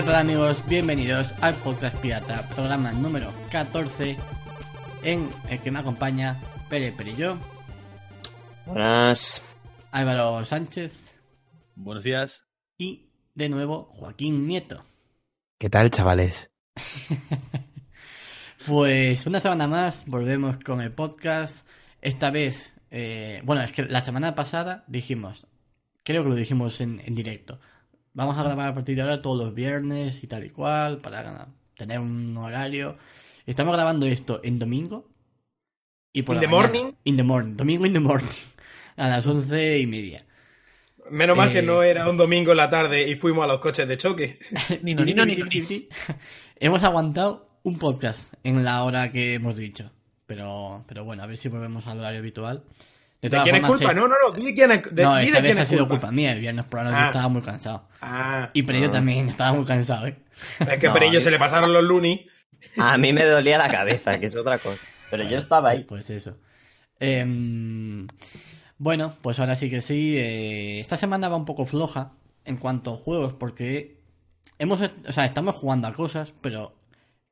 ¿Qué tal amigos? Bienvenidos al Podcast Pirata, programa número 14, en el que me acompaña Pere Perillo, Buenas. Álvaro Sánchez Buenos días. y, de nuevo, Joaquín Nieto. ¿Qué tal, chavales? Pues una semana más volvemos con el podcast. Esta vez, eh, bueno, es que la semana pasada dijimos, creo que lo dijimos en, en directo, vamos a grabar a partir de ahora todos los viernes y tal y cual para tener un horario. Estamos grabando esto en domingo. Y por In la the mañana. morning. In the morning. Domingo in the morning. A las once y media. Menos mal Eh, que no era un domingo en la tarde y fuimos a los coches de choque. Ni no, ni no, ni no, ni- Hemos aguantado un podcast en la hora que hemos dicho. Pero, pero bueno, a ver si volvemos al horario habitual. ¿De todas quién es culpa? sé- No, no, no. Di de quién es, de, no, esta de vez ha es sido culpa. culpa mía. El viernes por la noche Ah. estaba muy cansado. Ah, Y Perillo también estaba muy cansado, ¿eh? es que No, a Perillo yo- se le pasaron los lunis. A mí me dolía la cabeza, que es otra cosa. Pero yo estaba Sí, ahí. pues eso. Em, bueno, pues ahora sí que sí. eh, esta semana va un poco floja en cuanto a juegos, porque hemos, o sea, estamos jugando a cosas, pero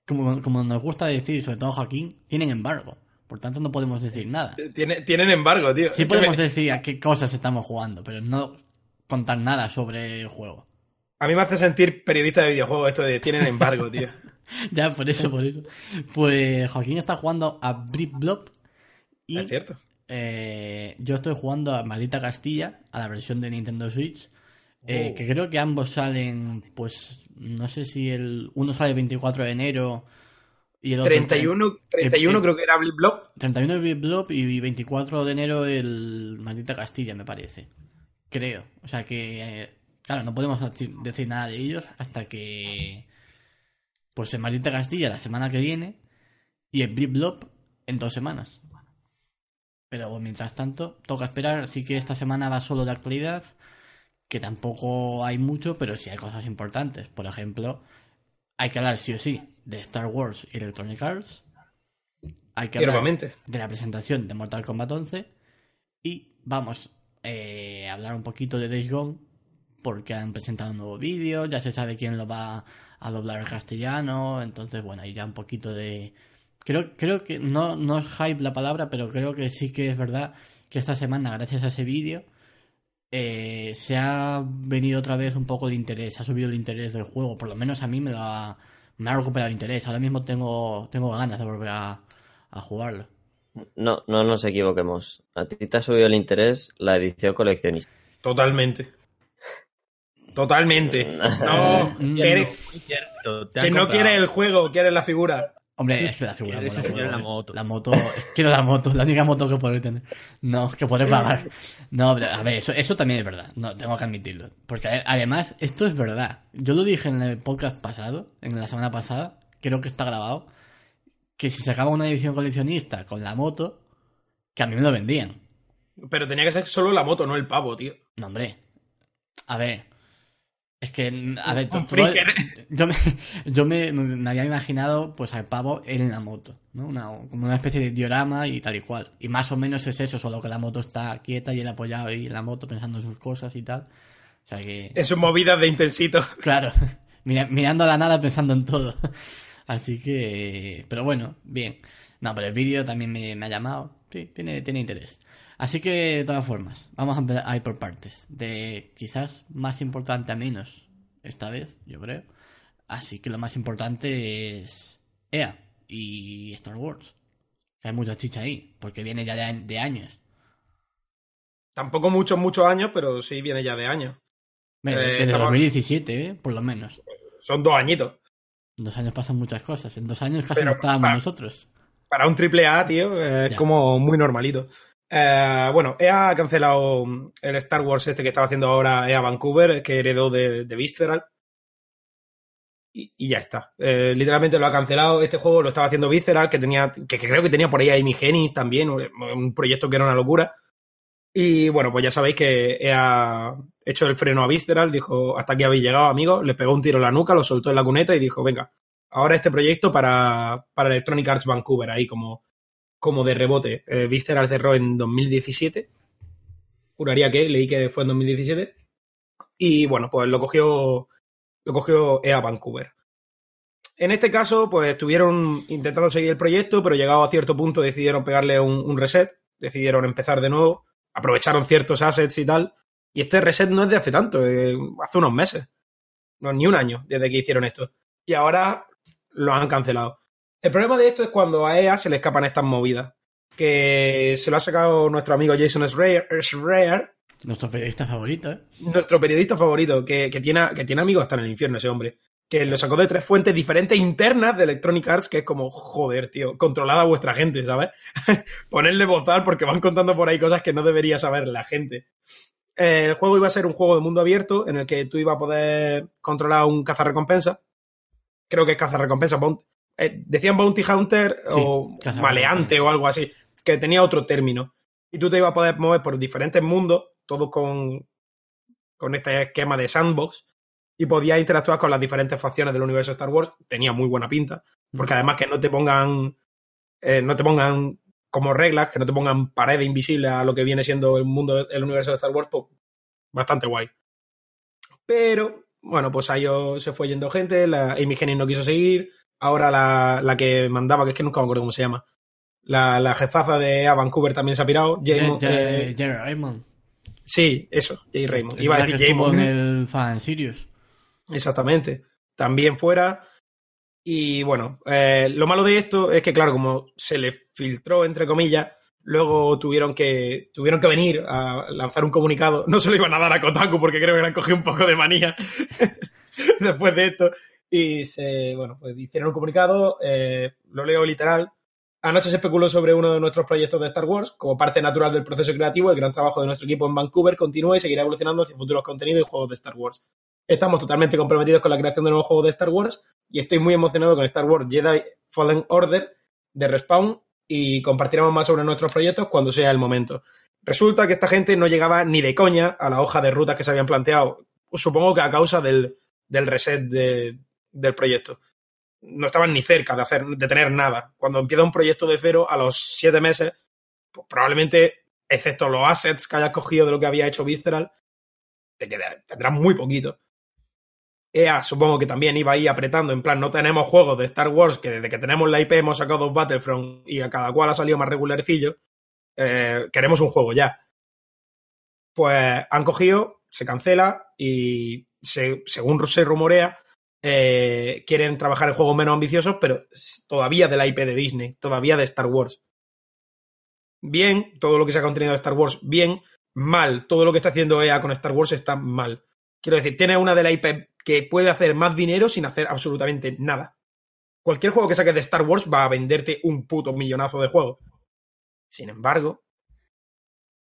como, como nos gusta decir, sobre todo Joaquín, tienen embargo. Por tanto, no podemos decir nada. Tiene- tienen embargo, tío. Sí podemos me- decir a qué cosas estamos jugando, pero no contar nada sobre el juego. a mí me hace sentir periodista de videojuegos esto de tienen embargo, tío. Ya, por eso, por eso. Pues Joaquín está jugando a Blip Blob y Es cierto. eh, yo estoy jugando a Maldita Castilla, a la versión de Nintendo Switch, eh, Oh. que creo que ambos salen, pues, no sé si el uno sale el 24 de enero y el otro... 31, 31 eh, creo que era Blob. 31 de Blip Blob y 24 de enero el Maldita Castilla, me parece. Creo. O sea que, eh, claro, no podemos decir, nada de ellos hasta que. Pues el Maldita Castilla la semana que viene y el Blob en dos semanas. Pero mientras tanto, toca esperar. Así que esta semana va solo de actualidad. Que tampoco hay mucho, pero sí hay cosas importantes. Por ejemplo, hay que hablar sí o sí de Star Wars y Electronic Arts. Hay que hablar de la presentación de Mortal Kombat 11 y vamos eh, a hablar un poquito de Days Gone porque han presentado un nuevo vídeo, ya se sabe quién lo va a doblar al castellano, entonces bueno, hay ya un poquito de... Creo, creo que no, no es hype la palabra, pero creo que sí que es verdad que esta semana, gracias a ese vídeo, eh, se ha venido otra vez un poco de interés, se ha subido el interés del juego, por lo menos a mí me, ha, me ha recuperado el interés, ahora mismo tengo, tengo ganas de volver a, a jugarlo. No, no nos equivoquemos. A ti te ha subido el interés la edición coleccionista. Totalmente. Totalmente. No, Mm. que, no quieres el juego, quieres la figura. Hombre, es que la figura mola, la moto. La moto, es- quiero la moto, la única moto que podré tener. No, que podré pagar. No, pero, a ver, eso, eso también es verdad. No, tengo que admitirlo. Porque además, esto es verdad. Yo lo dije en el podcast pasado, en la semana pasada, creo que está grabado, que si sacaba una edición coleccionista con la moto, que a mí me lo vendían. Pero tenía que ser solo la moto, no el pavo, tío. No, hombre. A ver. Es que, a ver, Un freaker. yo, me, yo me, me había imaginado pues al pavo en la moto, ¿no? Una, como una especie de diorama y tal y cual. Y más o menos es eso, solo que la moto está quieta y él apoyado ahí en la moto pensando en sus cosas y tal. O sea que, En sus movidas de intensito. claro, mira- mirando a la nada pensando en todo. Así que, pero bueno, bien. No, pero el vídeo también me, me ha llamado. Sí, tiene, tiene interés. Así que, de todas formas, vamos a ir por partes. De quizás más importante a menos, esta vez, yo creo. Así que lo más importante es EA y Star Wars. Hay mucha chicha ahí, porque viene ya de, años. Tampoco muchos, muchos años, pero sí viene ya de años. Bueno, Eh, desde estamos- 2017, ¿eh? por lo menos. son dos añitos. En dos años pasan muchas cosas. En dos años casi Pero no estábamos para- nosotros. Para un triple A, tío, eh, es Ya. como muy normalito. Eh, bueno, EA ha cancelado el Star Wars este que estaba haciendo ahora EA Vancouver, que heredó de, Visceral. Y, ya está. Eh, literalmente lo ha cancelado. Este juego lo estaba haciendo Visceral, que tenía, que, creo que tenía por ahí a Amy Hennig también, un proyecto que era una locura. Y bueno, pues ya sabéis que EA hecho el freno a Visceral, dijo, hasta aquí habéis llegado, amigos, le pegó un tiro en la nuca, lo soltó en la cuneta y dijo, venga, ahora este proyecto para, para Electronic Arts Vancouver, ahí como, como de rebote. Eh, Visceral cerró en 2017. Juraría que, leí que fue en 2017. Y bueno, pues lo cogió, lo cogió EA Vancouver. En este caso, pues estuvieron intentando seguir el proyecto, pero llegado a cierto punto decidieron pegarle un, reset, decidieron empezar de nuevo, aprovecharon ciertos assets y tal. Y este reset no es de hace tanto, eh, hace unos meses. No, ni un año desde que hicieron esto. Y ahora lo han cancelado. El problema de esto es cuando a EA se le escapan estas movidas. Que se lo ha sacado nuestro amigo Jason Schreier, Nuestro periodista favorito, ¿eh? nuestro periodista favorito, que, que tiene, que tiene amigos hasta en el infierno ese hombre. Que lo sacó de tres fuentes diferentes internas de Electronic Arts, que es como, joder, tío, controlada a vuestra gente, ¿sabes? Ponerle bozal porque van contando por ahí cosas que no debería saber la gente. El juego iba a ser un juego de mundo abierto en el que tú ibas a poder controlar un cazarrecompensa. Creo que es cazarrecompensa. Bounty- eh, decían Bounty Hunter Sí, o maleante o algo así, que tenía otro término. Y tú te ibas a poder mover por diferentes mundos, todos con, con este esquema de sandbox, y podías interactuar con las diferentes facciones del universo de Star Wars. Tenía muy buena pinta, porque además que no te pongan, eh, no te pongan como reglas, que no te pongan paredes invisibles a lo que viene siendo el mundo, el universo de Star Wars, pues bastante guay. Pero, bueno, pues ahí se fue yendo gente, la Amy Hennig no quiso seguir, ahora la, la que mandaba, que es que nunca me acuerdo cómo se llama, la, la jefaza de EA Vancouver también se ha pirado. James- Jer- eh, Jerry Raymond. sí, eso, Jay Raymond. Iba a decir James en el Fan Sirius. Exactamente. También fuera. Y bueno, eh, lo malo de esto es que, claro, como se le filtró, entre comillas, luego tuvieron que, tuvieron que venir a lanzar un comunicado. No se lo iban a dar a Kotaku porque creo que le han cogido un poco de manía después de esto. Y se, bueno, pues hicieron un comunicado, eh, lo leo literal. Anoche se especuló sobre uno de nuestros proyectos de Star Wars. Como parte natural del proceso creativo, el gran trabajo de nuestro equipo en Vancouver continúa y seguirá evolucionando hacia futuros contenidos y juegos de Star Wars. Estamos totalmente comprometidos con la creación de nuevos juegos de Star Wars y estoy muy emocionado con Star Wars Jedi Fallen Order de Respawn y compartiremos más sobre nuestros proyectos cuando sea el momento. Resulta que esta gente no llegaba ni de coña a la hoja de rutas que se habían planteado, supongo que a causa del, del reset de- del proyecto. No estaban ni cerca de, hacer, de tener nada. Cuando empieza un proyecto de cero, a los siete meses, pues probablemente, excepto los assets que hayas cogido de lo que había hecho Visceral, te tendrás muy poquito. EA supongo que también iba ahí apretando, en plan, no tenemos juegos de Star Wars, que desde que tenemos la IP hemos sacado dos Battlefront y a cada cual ha salido más regularcillo, eh, queremos un juego ya. Pues han cogido, se cancela y se- según se rumorea, eh, quieren trabajar en juegos menos ambiciosos, pero todavía de la IP de Disney, todavía de Star Wars. Bien, todo lo que sea contenido de Star Wars, bien, mal, todo lo que está haciendo EA con Star Wars está mal. Quiero decir, tiene una de la IP que puede hacer más dinero sin hacer absolutamente nada. Cualquier juego que saques de Star Wars va a venderte un puto millonazo de juego. Sin embargo,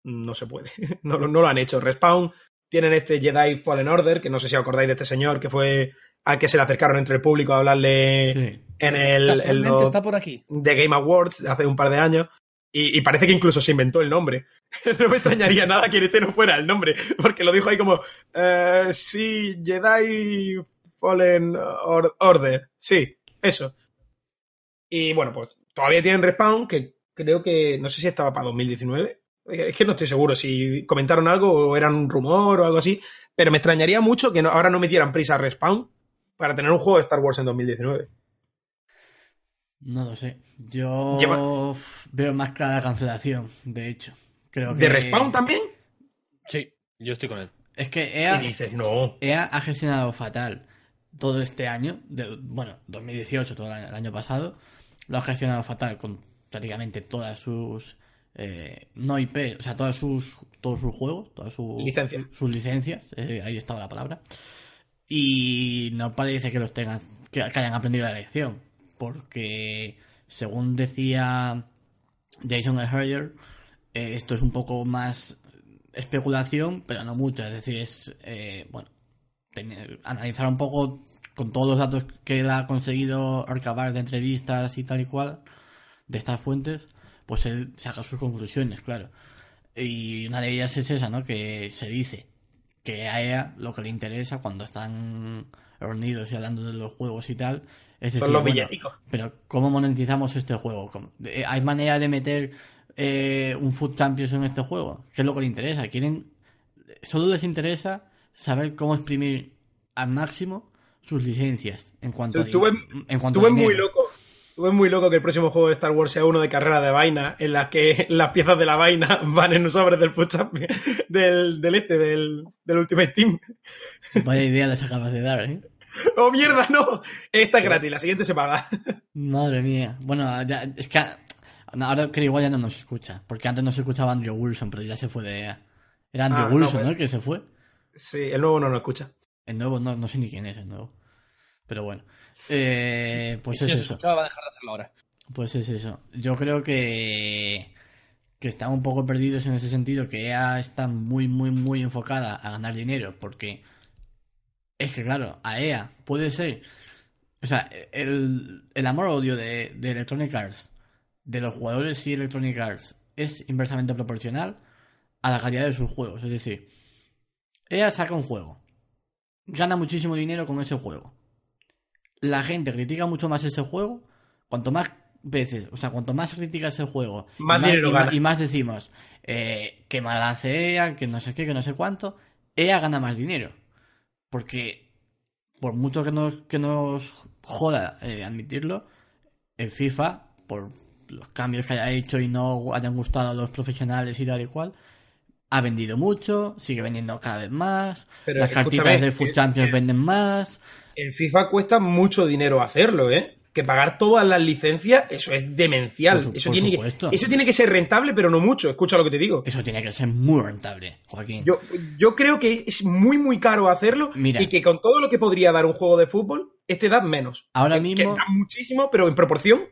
no se puede. No, no lo han hecho. Respawn tienen este Jedi Fallen Order, que no sé si acordáis de este señor, que fue al que se le acercaron entre el público a hablarle Sí. en el en los- está por aquí. de Game Awards hace un par de años. Y, y parece que incluso se inventó el nombre. no me extrañaría nada que este no fuera el nombre, porque lo dijo ahí como, eh, sí, Jedi Fallen Or- Order. Sí, eso. Y bueno, pues todavía tienen Respawn, que creo que, no sé si estaba para 2019. Es que no estoy seguro si comentaron algo o era un rumor o algo así, pero me extrañaría mucho que no- ahora no metieran prisa a Respawn para tener un juego de Star Wars en 2019. No lo sé. Yo Lleva- veo más clara la cancelación, de hecho. Creo que... ¿De Respawn también? Sí, yo estoy con él. Es que EA, dices, no. EA ha gestionado fatal todo este año, de- bueno, 2018, todo el año, el año pasado, lo ha gestionado fatal con prácticamente todas sus eh, no IP, o sea, todas sus, todos sus juegos, todas sus Licencias. sus licencias, eh, ahí estaba la palabra. Y no parece que los tengan, que, hayan aprendido la lección. Porque, según decía Jason Herrier, eh, esto es un poco más especulación, pero no mucho. Es decir, es, eh, bueno, analizar un poco con todos los datos que él ha conseguido recabar de entrevistas y tal y cual, de estas fuentes, pues él saca sus conclusiones, claro. Y una de ellas es esa, ¿no? Que se dice que a EA lo que le interesa cuando están reunidos y hablando de los juegos y tal es decir, Son los bueno, pero ¿cómo monetizamos este juego? ¿Cómo- eh, ¿Hay manera de meter eh, un Food Champions en este juego? ¿Qué es lo que les interesa? Quieren solo les interesa saber cómo exprimir al máximo sus licencias en cuanto a en cuanto muy loco. Ves muy loco que el próximo juego de Star Wars sea uno de carrera de vaina, en las que las piezas de la vaina van en un sobre del del, del este, del, del Ultimate Team. Vaya idea les acabas de dar, ¿eh? ¡Oh, mierda, no! Esta es gratis, la siguiente se paga. Madre mía. Bueno, ya- es que ahora creo igual ya no nos escucha. Porque antes no se escuchaba Andrew Wilson, pero ya se fue de. Era Andrew Ah, no, Wilson, pues- ¿no? Que se fue. Sí, el nuevo no nos escucha. El nuevo, no, no sé ni quién es el nuevo. Pero bueno. Eh, pues Y si es eso. escuchaba, va a dejar de hacerlo ahora. Pues es eso. Yo creo que que están un poco perdidos en ese sentido, que EA está muy, muy, muy enfocada a ganar dinero, porque es que, claro, a EA puede ser, o sea, el, el amor-odio de, de Electronic Arts, de los jugadores y Electronic Arts, es inversamente proporcional a la calidad de sus juegos. Es decir, EA saca un juego, gana muchísimo dinero con ese juego. La gente critica mucho más ese juego, cuanto más veces, o sea, cuanto más se critica ese juego, Más y dinero y más, gana. y más decimos eh, que mal hace EA, que no sé qué, que no sé cuánto, EA gana más dinero. Porque, por mucho que nos, que nos joda eh, admitirlo, el FIFA, por los cambios que haya hecho y no hayan gustado a los profesionales y tal y cual, ha vendido mucho, sigue vendiendo cada vez más, Pero las cartitas de Food que- Champions que- venden más. En FIFA cuesta mucho dinero hacerlo, ¿eh? Que pagar todas las licencias, eso es demencial. Por su- eso, tiene supuesto. que, eso tiene que ser rentable, pero no mucho. Escucha lo que te digo. Eso tiene que ser muy rentable, Joaquín. Yo, yo creo que es muy, muy caro hacerlo Mira. y que con todo lo que podría dar un juego de fútbol, este da menos. Ahora Que- mismo- Que da muchísimo, pero en proporción.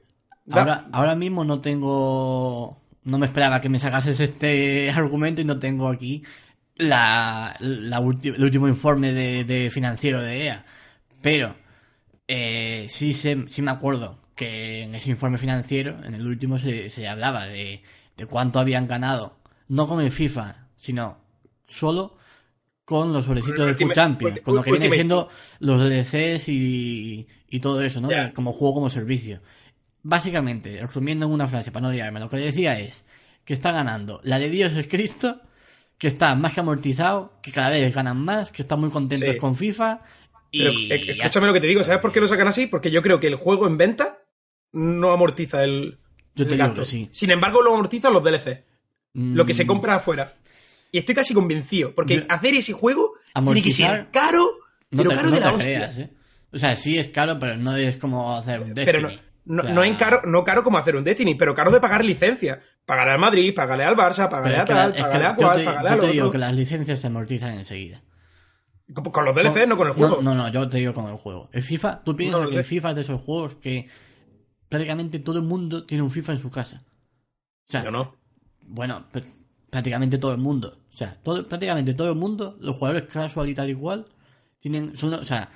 da- Ahora, ahora mismo no tengo. No me esperaba que me sacases este argumento y no tengo aquí la, la ulti- el último informe de, de financiero de EA. Pero eh, sí, sé, sí me acuerdo que en ese informe financiero, en el último, se, se hablaba de, de cuánto habían ganado. No con el FIFA, sino solo con los sobrecitos de Ultimate- Champions, con lo que viene siendo los DLCs y, y todo eso, ¿no? Como juego como servicio. Básicamente, resumiendo en una frase para no liarme, lo que decía es que está ganando la de Dios es Cristo, que está más que amortizado, que cada vez ganan más, que están muy contentos Sí. con FIFA y Pero, eh, escúchame lo que te digo. ¿Sabes por qué lo sacan así? Porque yo creo que el juego en venta no amortiza el, Yo te digo gasto. que sí. Sin embargo, lo amortizan los DLC. Lo que se Mm, compra afuera. Y estoy casi convencido. Porque Yo- hacer ese juego tiene que ser caro, no pero te, caro no de la hostia. creas, ¿eh? O sea, sí es caro, pero no es como hacer un Destiny. Pero no, no, no en caro, no caro como hacer un Destiny, pero caro de pagar licencia. Pagarle al Madrid, pagarle al Barça, pagarle a tal, pagarle a yo cual, pagarle yo al te digo que las licencias se amortizan enseguida. Con- Con los DLC, no con el juego. No, no, yo te digo con el juego. El FIFA, tú piensas No lo que el FIFA es de esos juegos que prácticamente todo el mundo tiene un FIFA en su casa. O sea, Yo no. bueno, pr- prácticamente todo el mundo. O sea, todo, prácticamente todo el mundo, los jugadores casual y tal y cual, tienen, son, o sea,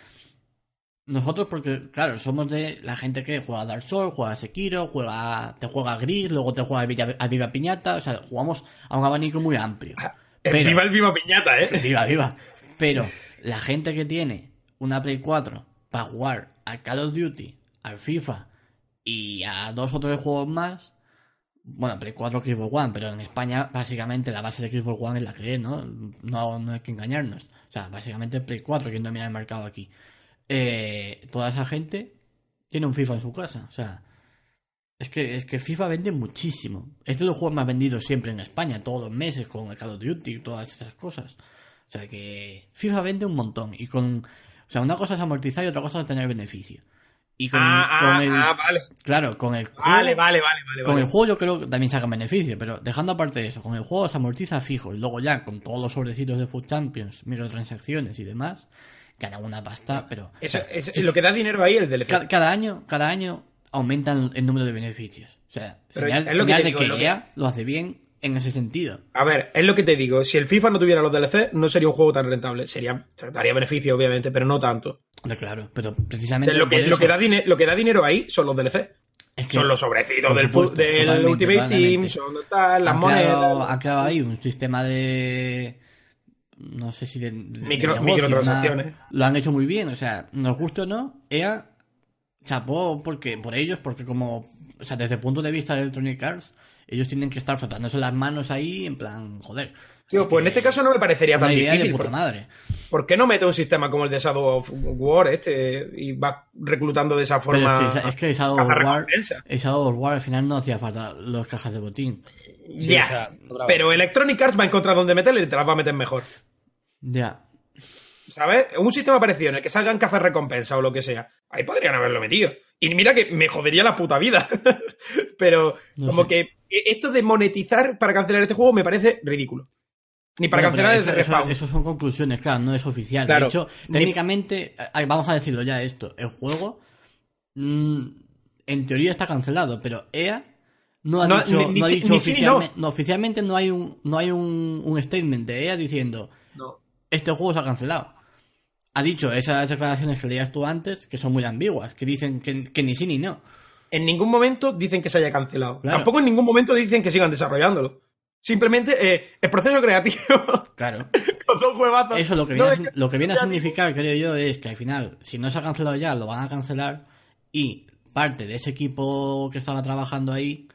nosotros porque, claro, somos de la gente que juega a Dark Souls, juega a Sekiro, juega, te juega a Gris, luego te juega a Viva, a Viva Piñata, o sea, jugamos a un abanico muy amplio. El Pero- viva el viva piñata, ¿eh? Viva, viva. Pero la gente que tiene una Play 4 para jugar al Call of Duty, al FIFA y a dos o tres juegos más, bueno, Play 4 Xbox One, pero en España básicamente la base de Xbox One es la que es, ¿no? No, no hay que engañarnos. O sea, básicamente Play 4, quien domina el mercado aquí. Eh, toda esa gente tiene un FIFA en su casa. O sea, es que, es que FIFA vende muchísimo. Es de los juegos más vendidos siempre en España, todos los meses, con el Call of Duty y todas esas cosas. O sea que FIFA vende un montón. Y con. O sea, una cosa es amortizar y otra cosa es tener beneficio. Y con, Ah, con ah, el. ah, vale. Claro, con el juego. Vale, vale, vale, vale. Con el juego yo creo que también sacan beneficio, pero dejando aparte eso, con el juego se amortiza fijo y luego ya con todos los sobrecitos de Food Champions, microtransacciones y demás, ganan una pasta, pero... Eso, o sea, es, si- lo que da dinero ahí es el DLC. Cada, cada año, cada año aumentan el número de beneficios. O sea, Pero señal, es lo que señal de digo, que lo que- EA lo hace bien en ese sentido. A ver, es lo que te digo. Si el FIFA no tuviera los DLC, no sería un juego tan rentable. Sería, daría beneficio, obviamente, pero no tanto. Hombre, claro, pero precisamente lo, que, lo, que da lo que da dinero ahí son los DLC. es que son los sobrecitos del, supuesto, Ultimate totalmente. Team, son tal, las creado, monedas. han creado ahí un sistema de no sé si de, de Micro- negocio, microtransacciones. lo han hecho muy bien o sea nos guste o no EA chapó porque por ellos porque como o sea desde el punto de vista de Electronic Arts ellos tienen que estar frotándose las manos ahí en plan joder Tío, es pues en este caso no me parecería una tan idea difícil. de puta ¿Por, madre por qué no mete un sistema como el de Shadow of War este y va reclutando de esa pero forma? es que, es que Shadow of War Shadow of War al final no hacía falta los cajas de botín Sí, Ya, o sea, sobraba. pero Electronic Arts va a encontrar dónde meterle y te las va a meter mejor. Ya ¿Sabes? Un sistema parecido en el que salgan cazar recompensa o lo que sea. Ahí podrían haberlo metido. Y mira que me jodería la puta vida. Pero como que esto de monetizar para cancelar este juego me parece ridículo. Ni para Bueno, cancelar eso, el eso- respawn. eso son conclusiones, claro, no es oficial. Claro. De hecho, Ni- técnicamente, eh, vamos a decirlo ya esto, el juego mm, en teoría está cancelado, pero EA no ha No, dicho, ni- no ha sí- dicho ni sí ni oficialmente, no, oficialmente no hay un no hay un, un statement de EA diciendo No. Este juego se ha cancelado. Ha dicho esas declaraciones que leías tú antes, que son muy ambiguas, que dicen que, que ni sí ni no. En ningún momento dicen que se haya cancelado. Claro. Tampoco en ningún momento dicen que sigan desarrollándolo. Simplemente eh, el proceso creativo Claro. con dos huevazos. Eso lo que No, viene, a, es sin- que- lo que viene a significar, creo yo, es que al final, si no se ha cancelado ya, lo van a cancelar y parte de ese equipo que estaba trabajando ahí,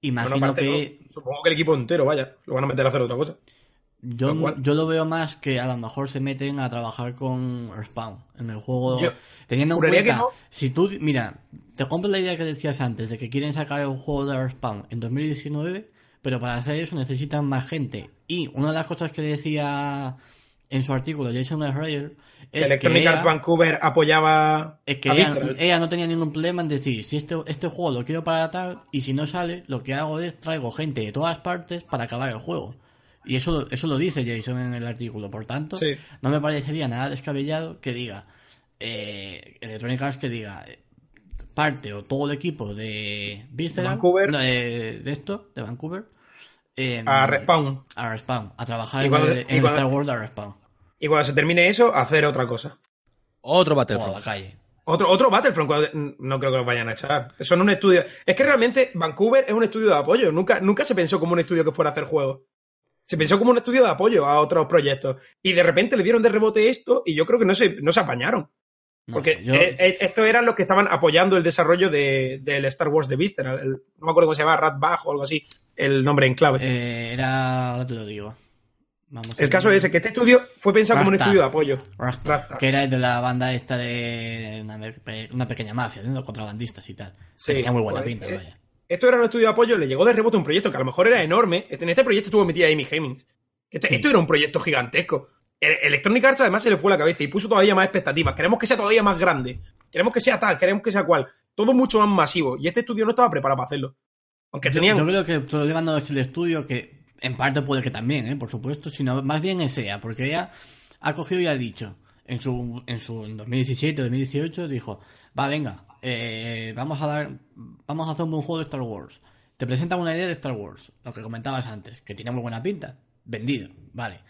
imagino Bueno, que no, supongo que el equipo entero, vaya, lo van a meter a hacer otra cosa. Yo, lo cual- yo lo veo más que a lo mejor se meten a trabajar con Respawn en el juego, Yo teniendo en cuenta, no. si tú, mira, te compro la idea que decías antes de que quieren sacar un juego de Respawn en 2019, pero para hacer eso necesitan más gente. Y una de las cosas que decía en su artículo Jason Schreier es Electronic que Arts Vancouver apoyaba Es que a ella, ella no tenía ningún problema en decir, si este, este juego lo quiero para tal, y si no sale, lo que hago es traigo gente de todas partes para acabar el juego. Y eso, lo- eso lo dice Jason en el artículo. Por tanto, Sí. no me parecería nada descabellado que diga, eh, Electronic Arts que diga, eh, parte o todo el equipo de Visceral, Vancouver. no, de, de esto, de Vancouver, eh, a Respawn. a Respawn, a trabajar en, en cuando- Star Wars de Respawn, Y cuando se termine eso, hacer otra cosa. Otro o a la Battlefront. calle. Otro, otro Battlefront, cuando- no creo que los vayan a echar. Son un estudio. Es que realmente Vancouver es un estudio de apoyo. Nunca, nunca se pensó como un estudio que fuera a hacer juegos. Se pensó como un estudio de apoyo a otros proyectos. Y de repente le dieron de rebote esto y yo creo que no se, no se apañaron. No Porque yo- eh, eh, estos eran los que estaban apoyando el desarrollo de- del Star Wars de Visceral. El- no me acuerdo cómo se llama, Rat Bag o algo así. El nombre en clave. Eh, era, ahora te lo digo. Vamos el caso es que este estudio fue pensado como un estudio de apoyo. Rasta, Rasta. que era el de la banda esta de una, pe- una pequeña mafia, de los contrabandistas y tal. Sí, tenía muy buena pues, pinta, eh, vaya. Esto era un estudio de apoyo, le llegó de rebote un proyecto que a lo mejor era enorme. Este- En este proyecto estuvo metida Amy Hemmings. Este- Sí. Esto era un proyecto gigantesco. El- Electronic Arts además se le fue la cabeza y puso todavía más expectativas. Queremos que sea todavía más grande. Queremos que sea tal, queremos que sea cual. Todo mucho más masivo. Y este estudio no estaba preparado para hacerlo. Aunque Yo, tenían... yo creo que el problema no es el estudio, que en parte puede que también, ¿eh? por supuesto, sino más bien es ella, porque ella ha cogido y ha dicho, en su, en su en 2017 2018, dijo, va, venga, eh, vamos a dar, vamos a hacer un buen juego de Star Wars. Te presentan una idea de Star Wars, lo que comentabas antes, que tiene muy buena pinta, vendido, vale.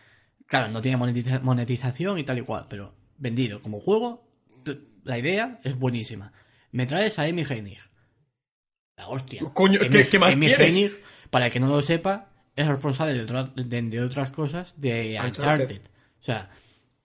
Claro, no tiene monetiza- monetización y tal y cual, pero vendido. Como juego, la idea es buenísima. Me traes a Amy Hennig. La hostia. Coño, Amy- ¿qué- qué más Amy? Hennig, para el que no lo sepa, es responsable de, otra- de- de otras cosas de Uncharted. Uncharted. O sea,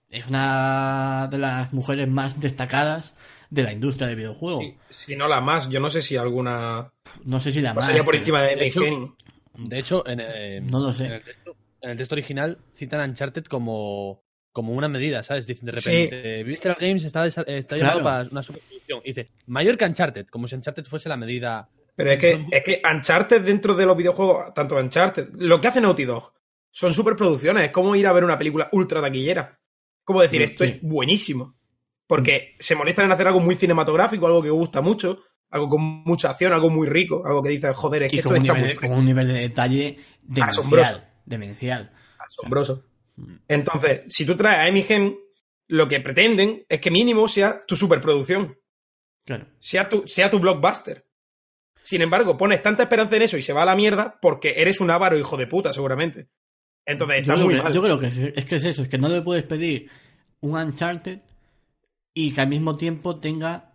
es una de las mujeres más destacadas de la industria del videojuego. Si, si no la más, yo no sé si alguna No sé si la más. pasaría por encima de de hecho-. De hecho, en, eh, No lo sé. en el texto, en el texto original citan a Uncharted como, como una medida, ¿sabes? Dicen de Sí. repente, Visceral Games está, está llamado Claro. para una superproducción. Y dice, mayor que Uncharted, como si Uncharted fuese la medida. Pero es que, es que Uncharted dentro de los videojuegos, tanto Uncharted, lo que hace Naughty Dog, son superproducciones. Es como ir a ver una película ultra taquillera. Como decir, esto sí. es buenísimo. Porque se molestan en hacer algo muy cinematográfico, algo que gusta mucho, algo con mucha acción, algo muy rico, algo que dices, joder, es que y esto con un, nivel muy con un nivel de detalle Asombroso. demencial. Demencial. asombroso. Mm. Entonces, si tú traes a Hennig, lo que pretenden es que mínimo sea tu superproducción, Claro. sea tu, sea tu blockbuster. Sin embargo, pones tanta esperanza en eso y se va a la mierda porque eres un avaro hijo de puta, seguramente. Entonces, Yo está creo, muy que, mal. yo creo que es, es que es eso, es que no le puedes pedir un Uncharted y que al mismo tiempo tenga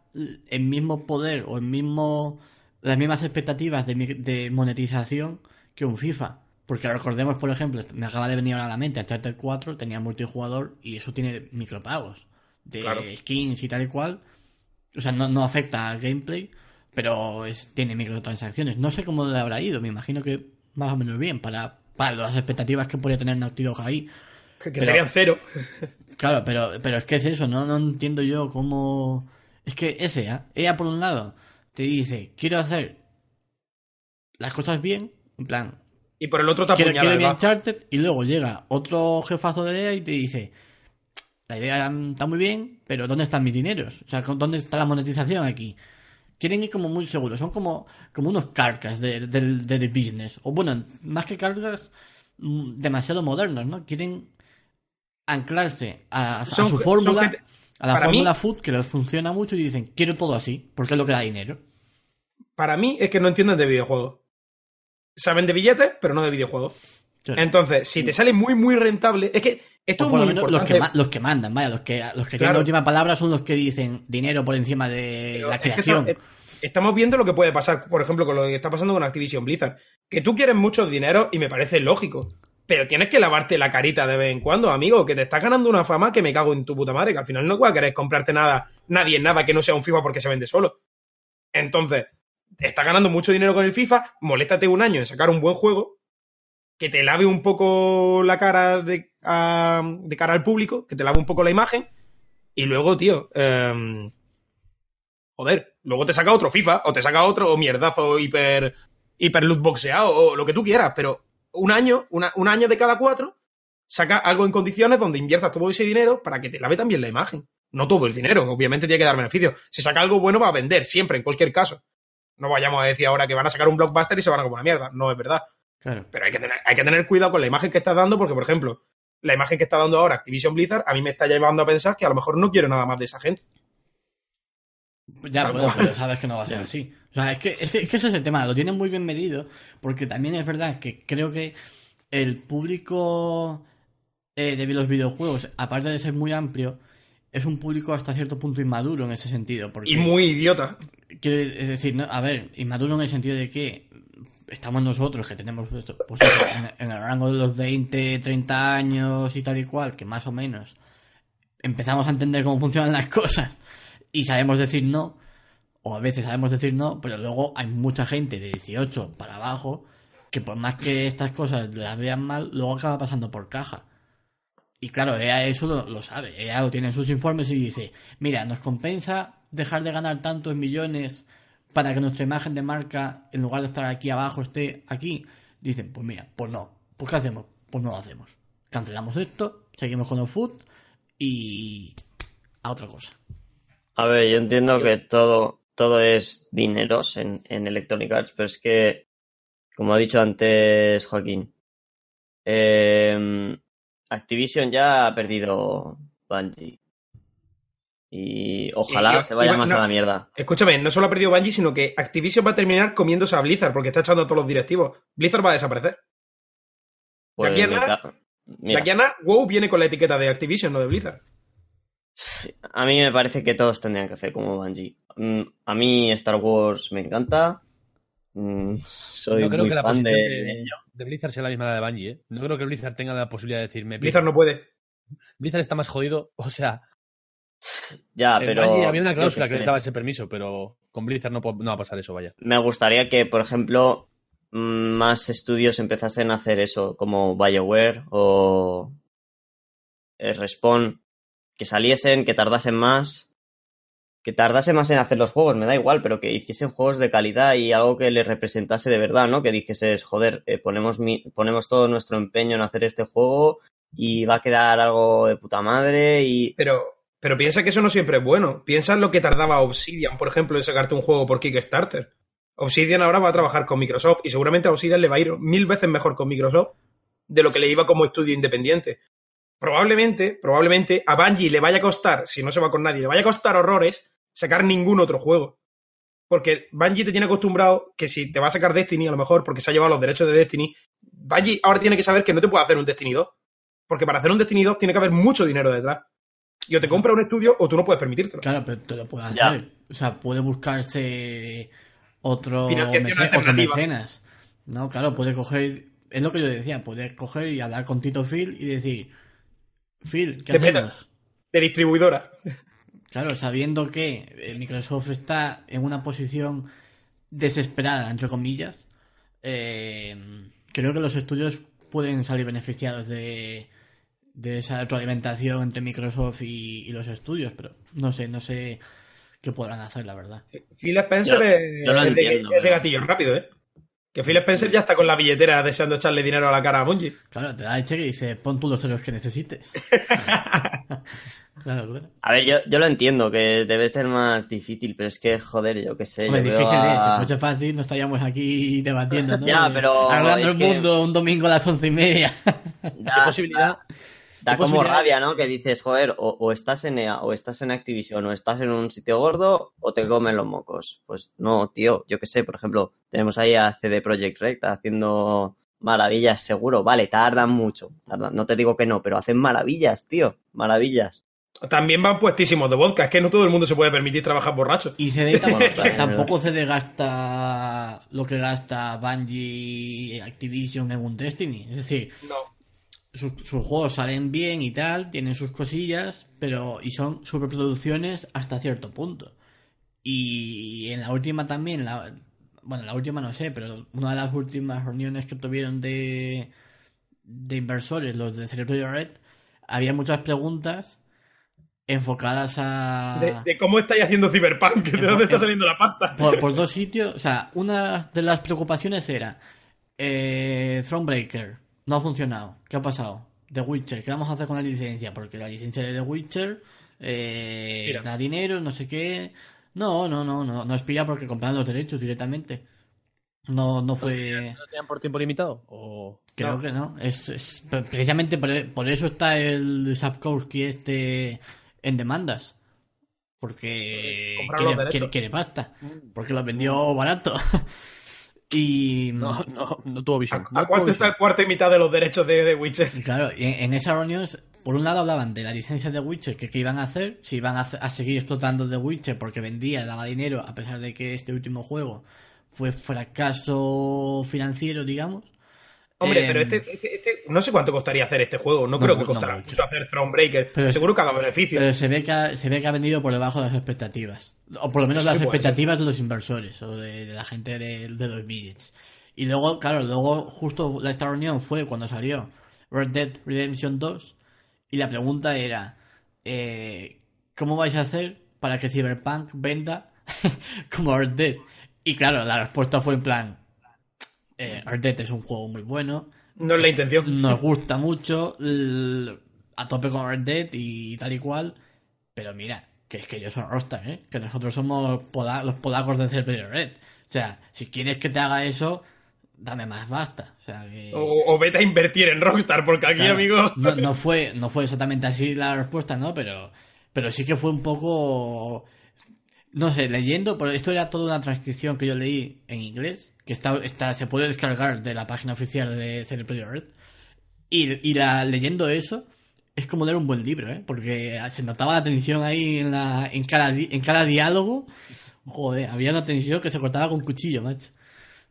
el mismo poder o el mismo las mismas expectativas de, de monetización que un FIFA. Porque recordemos, por ejemplo, me acaba de venir ahora a la mente, Uncharted 4 tenía multijugador y eso tiene micropagos de Claro. skins y tal y cual. O sea, no, no afecta al gameplay, pero es, tiene microtransacciones. No sé cómo le habrá ido, me imagino que más o menos bien para, para las expectativas que podría tener Naughty Dog ahí. Que, pero- serían cero. Claro, pero, pero es que es eso, ¿no? No entiendo yo cómo... Es que ese, ¿eh? ella por un lado te dice, quiero hacer las cosas bien, en plan, Y por el otro te quiero, quiero bazo. Uncharted, y luego llega otro jefazo de EA y te dice, la idea está muy bien, pero ¿dónde están mis dineros? O sea, ¿dónde está la monetización aquí? Quieren ir como muy seguros, son como, como unos carcas de, de, de- de business. O bueno, más que carcas, mm, demasiado modernos, ¿no? Quieren anclarse a, a Son- su fórmula, gente- a la para mí- fórmula food que les funciona mucho y dicen, quiero todo así, porque es lo que da dinero. Para mí es que no entienden de videojuegos. Saben de billetes, pero no de videojuegos. Claro. Entonces, si te sale muy, muy rentable, es que esto es muy menos los que, los que mandan, vaya, los que, los que tienen Claro. la última palabra son los que dicen dinero por encima de Pero la es que creación. estamos viendo lo que puede pasar, por ejemplo, con lo que está pasando con Activision Blizzard. Que tú quieres mucho dinero y me parece lógico. Pero tienes que lavarte la carita de vez en cuando, amigo, que te estás ganando una fama que me cago en tu puta madre, que al final no vas a querer comprarte nada, nadie nada que no sea un FIFA porque se vende solo. Entonces, estás ganando mucho dinero con el FIFA, moléstate un año en sacar un buen juego, que te lave un poco la cara de, cara al público, que te lave un poco la imagen, y luego, tío, em, joder, luego te saca otro FIFA, o te saca otro mierdazo hiper, hiper o lo que tú quieras, pero un año, una- un año de cada cuatro, saca algo en condiciones donde inviertas todo ese dinero para que te lave también la imagen. No todo el dinero, obviamente tiene que dar beneficio. Si saca algo bueno va a vender, siempre, en cualquier caso. No vayamos a decir ahora que van a sacar un blockbuster y se van a como una mierda. No es verdad. Claro. Pero hay que, tener, hay que tener cuidado con la imagen que estás dando, porque, por ejemplo, la imagen que está dando ahora Activision Blizzard a mí me está llevando a pensar que a lo mejor no quiero nada más de esa gente. Ya, bueno, pero sabes que no va a ser así. O sea, es que, es que, es que ese es el tema, lo tienen muy bien medido, porque también es verdad que creo que el público eh, de los videojuegos, aparte de ser muy amplio, es un público hasta cierto punto inmaduro en ese sentido. Porque, Y muy idiota. quiero- es decir, ¿no? a ver, inmaduro en el sentido de que estamos nosotros, que tenemos pues, pues, en, en el rango de los 20, 30 años y tal y cual, que más o menos empezamos a entender cómo funcionan las cosas y sabemos decir no, o a veces sabemos decir no, pero luego hay mucha gente de 18 para abajo que por más que estas cosas las vean mal, luego acaba pasando por caja. Y claro, ella eso lo, sabe, ella lo tiene en sus informes y dice, mira, nos compensa dejar de ganar tantos millones para que nuestra imagen de marca, en lugar de estar aquí abajo, esté aquí. Dicen, pues mira, pues no, pues ¿qué hacemos? Pues no lo hacemos. Cancelamos esto, seguimos con el food y a otra cosa. A ver, yo entiendo que todo, todo es dineros en, en Electronic Arts, pero es que, como ha dicho antes Joaquín, eh, Activision ya ha perdido Bungie. Y ojalá Y yo- se vaya iba- más no. a la mierda. Escúchame, no solo ha perdido Bungie, sino que Activision va a terminar comiéndose a Blizzard porque está echando a todos los directivos. Blizzard va a desaparecer. Pues, De aquí a nada, WoW viene con la etiqueta de Activision, no de Blizzard. A mí me parece que todos tendrían que hacer como Bungie. Mm, A mí Star Wars me encanta. Mm, Soy no creo muy que la fan posición de, Blizzard sea la misma de la de Bungie, ¿eh? No creo que Blizzard tenga la posibilidad de decirme. Blizzard no puede. Blizzard está más jodido. O sea, Ya, en pero. Bungie había una cláusula qué que les daba ese permiso, pero con Blizzard no, no va a pasar eso, vaya. Me gustaría que, por ejemplo, más estudios empezasen a hacer eso, como BioWare o Respawn, que saliesen, que tardasen más, que tardase más en hacer los juegos, me da igual, pero que hiciesen juegos de calidad y algo que les representase de verdad, ¿no? Que dijeses, joder, eh, ponemos, ponemos todo nuestro empeño en hacer este juego y va a quedar algo de puta madre y... Pero, pero piensa que eso no siempre es bueno. Piensa en lo que tardaba Obsidian, por ejemplo, en sacarte un juego por Kickstarter. Obsidian ahora va a trabajar con Microsoft y seguramente a Obsidian le va a ir mil veces mejor con Microsoft de lo que le iba como estudio independiente. Probablemente, probablemente a Bungie le vaya a costar, si no se va con nadie, le vaya a costar horrores sacar ningún otro juego. Porque Bungie te tiene acostumbrado que si te va a sacar Destiny, a lo mejor porque se ha llevado los derechos de Destiny, Bungie ahora tiene que saber que no te puede hacer un Destiny 2. Porque para hacer un Destiny 2 tiene que haber mucho dinero detrás. Y o te compra un estudio o tú no puedes permitírtelo. Claro, pero te lo puede hacer. Ya. O sea, puede buscarse otro, mecenas. No, claro, puede coger. Es lo que yo decía, puede coger y hablar con Tito Phil y decir: Phil, ¿qué hacemos? De distribuidora. Claro, sabiendo que eh, Microsoft está en una posición desesperada, entre comillas, eh, creo que los estudios pueden salir beneficiados de, de esa retroalimentación entre Microsoft y, y los estudios, pero no sé, no sé qué podrán hacer, la verdad. Phil Spencer Yo- es, yo lo es de, es de gatillo rápido, ¿eh? Que Phil Spencer ya está con la billetera deseando echarle dinero a la cara a Bungie. Claro, te da el cheque y dice, pon tú los euros que necesites. claro, claro. A ver, yo, yo lo entiendo, que debe ser más difícil, pero es que, joder, yo qué sé. Hombre, yo difícil es, a- fuese fácil no estaríamos aquí debatiendo, ¿no? Ya, pero Arreglando es el que- mundo un domingo a las once y media. ¿Qué posibilidad? Da como rabia, ¿no? Que dices, joder, o, o estás en EA, o estás en Activision, o estás en un sitio gordo, o te comen los mocos. Pues no, tío, yo qué sé, por ejemplo, tenemos ahí a CD Projekt Red haciendo maravillas, seguro. Vale, tardan mucho, tardan- no te digo que no, pero hacen maravillas, tío, maravillas. También van puestísimos de vodka. Es que no todo el mundo se puede permitir trabajar borracho. Y CD tampoco CD gasta lo que gasta Bungie y Activision en un Destiny. Es decir, No. Sus, sus juegos salen bien y tal, tienen sus cosillas, pero y son superproducciones hasta cierto punto. Y en la última también, la, bueno, la última no sé, pero una de las últimas reuniones que tuvieron de, de inversores, los de Cerebro Red, había muchas preguntas enfocadas a... De, de cómo estáis haciendo Cyberpunk, de dónde está saliendo la pasta. por, por dos sitios. O sea, una de las preocupaciones era eh, Thronebreaker. No ha funcionado. ¿Qué ha pasado? The Witcher. ¿Qué vamos a hacer con la licencia? Porque la licencia de The Witcher eh, da dinero, no sé qué. No, no, no, no. No expira porque compraron los derechos directamente. No, no fue. ¿No tenían por tiempo limitado? O... Creo No. que no. Es, es- pre- precisamente por, por eso está el Sapkowski este en demandas. Porque quiere, quiere, quiere pasta. Porque lo vendió barato. y No, no, no tuvo ¿A, visión. a no cuánto está el cuarto y mitad de los derechos de, de Witcher? y claro, y en, en esa reunión, por un lado hablaban de la licencia de Witcher, que qué iban a hacer, si iban a, seguir explotando The Witcher porque vendía, daba dinero, a pesar de que este último juego fue fracaso financiero, digamos. Hombre, Eh, pero este, este, este- no sé cuánto costaría hacer este juego. No, No, creo que no costará mucho. mucho hacer Thronebreaker. Pero Seguro que haga beneficio. Pero se ve que ha, se ve que ha vendido por debajo de las expectativas. O por lo menos Sí, las expectativas de los inversores o de, de la gente de, de los midgets. Y luego, claro, luego justo la- esta reunión fue cuando salió Red Dead Redemption 2 y la pregunta era eh, ¿cómo vais a hacer para que Cyberpunk venda como Red Dead? Y claro, la respuesta fue en plan eh, Red Dead es un juego muy bueno, No es la intención. nos gusta mucho, a tope con Red Dead y tal y cual, pero mira, que es que ellos son Rockstar, ¿eh? que nosotros somos pola- los polacos de Cerberus Red. O sea, si quieres que te haga eso, dame más basta. O sea, que... O, o vete a invertir en Rockstar, porque aquí, Claro, amigo. No, no fue, no fue exactamente así la respuesta, ¿no? Pero, pero sí que fue un poco. No sé, leyendo, pero esto era toda una transcripción que yo leí en inglés, que está, está, se puede descargar de la página oficial de Cerebro Red. Y, y la, leyendo eso, es como leer un buen libro, ¿eh? Porque se notaba la tensión ahí en, la, en, cada, di- en cada diálogo. Joder, había una tensión que se cortaba con cuchillo, macho.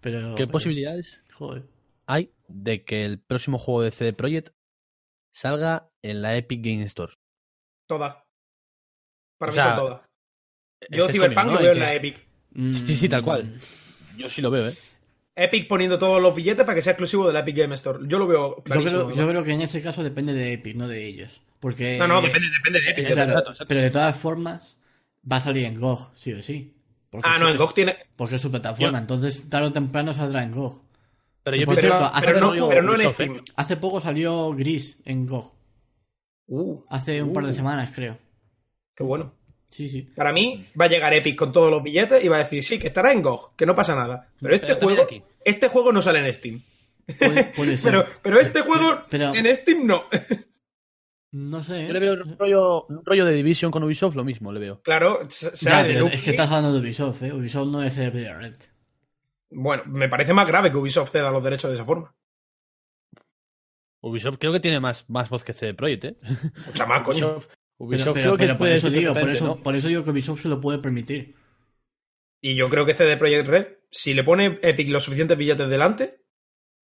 Pero. ¿Qué posibilidades Joder. hay de que el próximo juego de CD Projekt salga en la Epic Game Store? Todas. Para O mí sea, son todas. Yo Este Cyberpunk coño, ¿no? lo veo en la Epic. Sí, sí, tal cual. Yo sí lo veo, ¿eh? Epic poniendo todos los billetes para que sea exclusivo de la Epic Game Store. Yo lo veo Yo creo, además. yo creo que en ese caso depende de Epic, no de ellos. Porque, No, no, depende, depende de Epic. Eh, exacto, exacto. Pero de todas formas, va a salir en GOG, sí o sí. Porque Ah, no, en GOG tiene. Porque es su plataforma, Yo- entonces tarde o temprano saldrá en GOG. Pero yo por pensaba- cierto, hace Pero no, pero no en ¿eh? Steam. Hace poco salió Gris en GOG. Uh, Hace un par de Uh. semanas, creo. qué bueno. Sí, sí. Para mí va a llegar Epic con todos los billetes y va a decir, sí, que estará en GOG, que no pasa nada. Pero este Pero juego, aquí. este juego no sale en Steam. Puede, puede ser. Pero, pero este juego Pero- en Steam no. No sé. Yo le veo un rollo, un rollo de Division con Ubisoft, lo mismo le veo. Claro, se- Ya, pero es que estás hablando de Ubisoft, ¿eh? Ubisoft no es Projekt Red. Bueno, me parece más grave que Ubisoft ceda los derechos de esa forma. Ubisoft creo que tiene más, más voz que CD Projekt, ¿eh? Mucha más, coño. Ubisoft, Ubisoft pero- creo que por eso digo, por eso, ¿no? por eso digo que Ubisoft se lo puede permitir. Y yo creo que CD Projekt Red, si le pone Epic los suficientes billetes delante,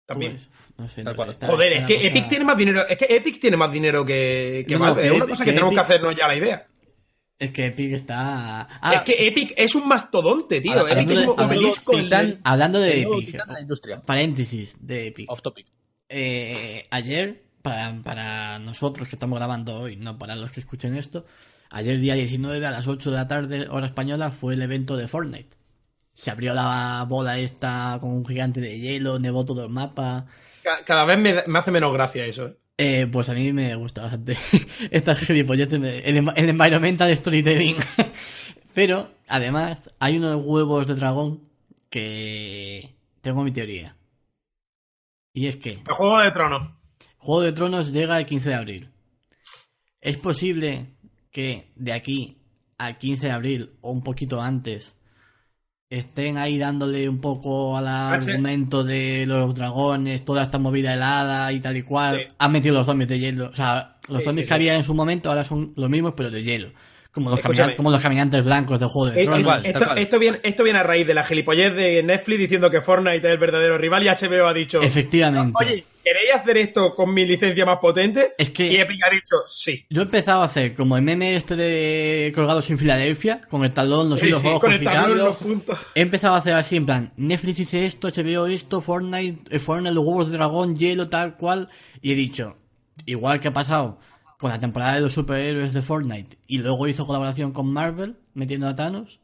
también. Pues, no sé, no, está- Joder, está es que cosa- Epic tiene más dinero. Es que Epic tiene más dinero que, que No, no, Valve. que es una cosa que, que tenemos que Epic- hacernos ya la idea. Es que Epic está... Ah, es que Epic es un mastodonte, tío. Ahora, Epic es un hablando de- obelisco. hablando de Epic, paréntesis de Epic. Off topic. Eh, ayer, para, para nosotros que estamos grabando hoy, no para los que escuchen esto, ayer día 19 a las 8 de la tarde, hora española, fue el evento de Fortnite. Se abrió la bola esta con un gigante de hielo, nevó todo el mapa. Ca- Cada vez me, me hace menos gracia eso. eh. Eh, pues a mí me gusta bastante. Estas gilipolleces, el, el environmental storytelling. Pero, además, hay unos huevos de dragón que tengo mi teoría. Y es que El Juego de Tronos. Juego de Tronos llega el 15 de abril. Es posible que de aquí al 15 de abril o un poquito antes estén ahí dándole un poco al argumento de los dragones, toda esta movida helada y tal y cual. Sí. Han metido los zombies de hielo. O sea, los Sí, zombies sí, que sí. había en su momento ahora son los mismos pero de hielo. Como los, caminantes, como los caminantes blancos de Juego de Eh, Tronos. igual. esto, esto viene, esto viene a raíz de la gilipollez de Netflix diciendo que Fortnite es el verdadero rival y HBO ha dicho, Efectivamente. oye, ¿queréis hacer esto con mi licencia más potente? Es que- Y Epic ha dicho, sí. Yo he empezado a hacer como el meme este de colgados en Filadelfia, con el talón, los Sí, hilos sí, rojos con el girando. los puntos. He empezado a hacer así, en plan, Netflix dice esto, HBO esto, Fortnite, eh, Fortnite, los huevos de dragón, hielo, tal cual. Y he dicho, igual que ha pasado con la temporada de los superhéroes de Fortnite, y luego hizo colaboración con Marvel, metiendo a Thanos,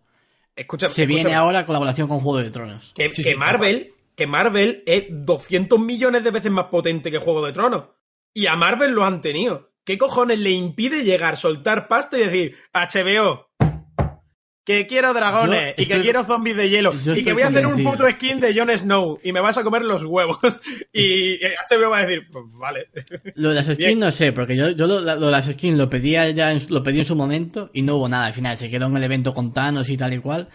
se viene ahora colaboración con Juego de Tronos. que, Sí, que sí, Marvel, que Marvel es 200 millones de veces más potente que Juego de Tronos. Y a Marvel lo han tenido. ¿Qué cojones le impide llegar, soltar pasta y decir, HBO, que quiero dragones Yo y que quiero zombies de hielo y que voy a hacer un puto skin de Jon Snow y me vas a comer los huevos? y eh, HBO va a decir, pues vale. Lo de las skins Bien. no sé, porque yo, yo lo, lo de las skins lo pedía ya en, lo pedí en su momento y no hubo nada. Al final se quedó en el evento con Thanos y tal y cual.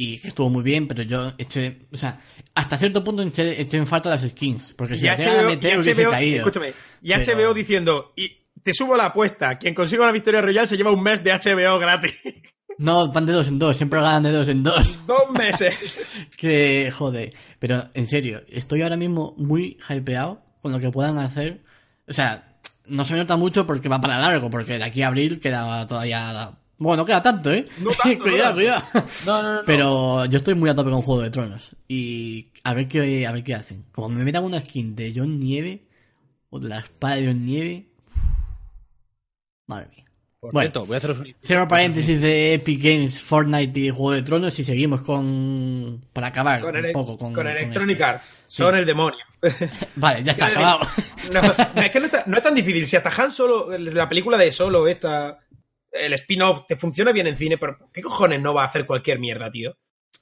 Y que estuvo muy bien, pero yo eché, o sea, hasta cierto punto eché, eché en falta las skins. Porque si las HBO, meter y hubiese HBO caído. escúchame, y Pero- HBO diciendo, y te subo la apuesta, quien consiga una victoria royal se lleva un mes de HBO gratis. No, van de dos en dos, siempre ganan de dos en dos. Dos meses. que, joder. Pero, en serio, estoy ahora mismo muy hypeado con lo que puedan hacer. O sea, no se me nota mucho porque va para largo, porque de aquí a abril queda todavía... Bueno, no queda tanto, ¿eh? No tanto, cuidado, cuidado. No, no, no. Pero yo estoy muy a tope con Juego de Tronos. Y a ver qué, a ver qué hacen. Como me metan una skin de John Nieve, o de la espada de John Nieve... Madre mía. Por Bueno. cierto, voy a haceros un... Cierro paréntesis de Epic Games, Fortnite y Juego de Tronos y seguimos con... Para acabar Con, un poco con... con Electronic. Arts. Son el demonio. Vale, ya está acabado. No, no, es que no, está- no es tan difícil. Si hasta Han Solo, la película de Solo, esta, el spin-off, te funciona bien en cine, pero ¿qué cojones no va a hacer cualquier mierda, tío?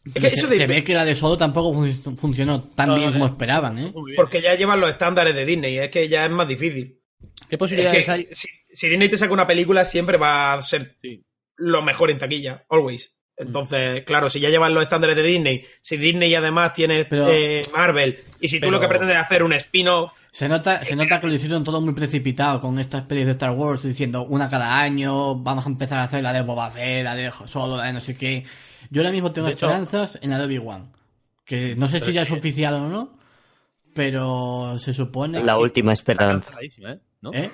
Es que se, eso de- se ve que la de Solo tampoco fun- funcionó tan No, bien no, como no. esperaban, ¿eh? Porque ya llevan los estándares de Disney, es que ya es más difícil. ¿Qué Es posibilidades que hay? si, si Disney te saca una película, siempre va a ser Sí. lo mejor en taquilla, always. Entonces, claro, si ya llevan los estándares de Disney, si Disney además tienes Pero- eh, Marvel, y si tú pero- lo que pretendes es hacer un spin-off, Se nota, se nota que lo hicieron todo muy precipitado con estas pelis de Star Wars, diciendo una cada año, vamos a empezar a hacer la de Boba Fett, la de Solo, la de no sé qué. Yo ahora mismo tengo De hecho- esperanzas en la de Obi-Wan. Que no sé si ya sí. es oficial o no, pero se supone La que- última Está esperanza. canceladísima, ¿eh? ¿No? ¿Eh?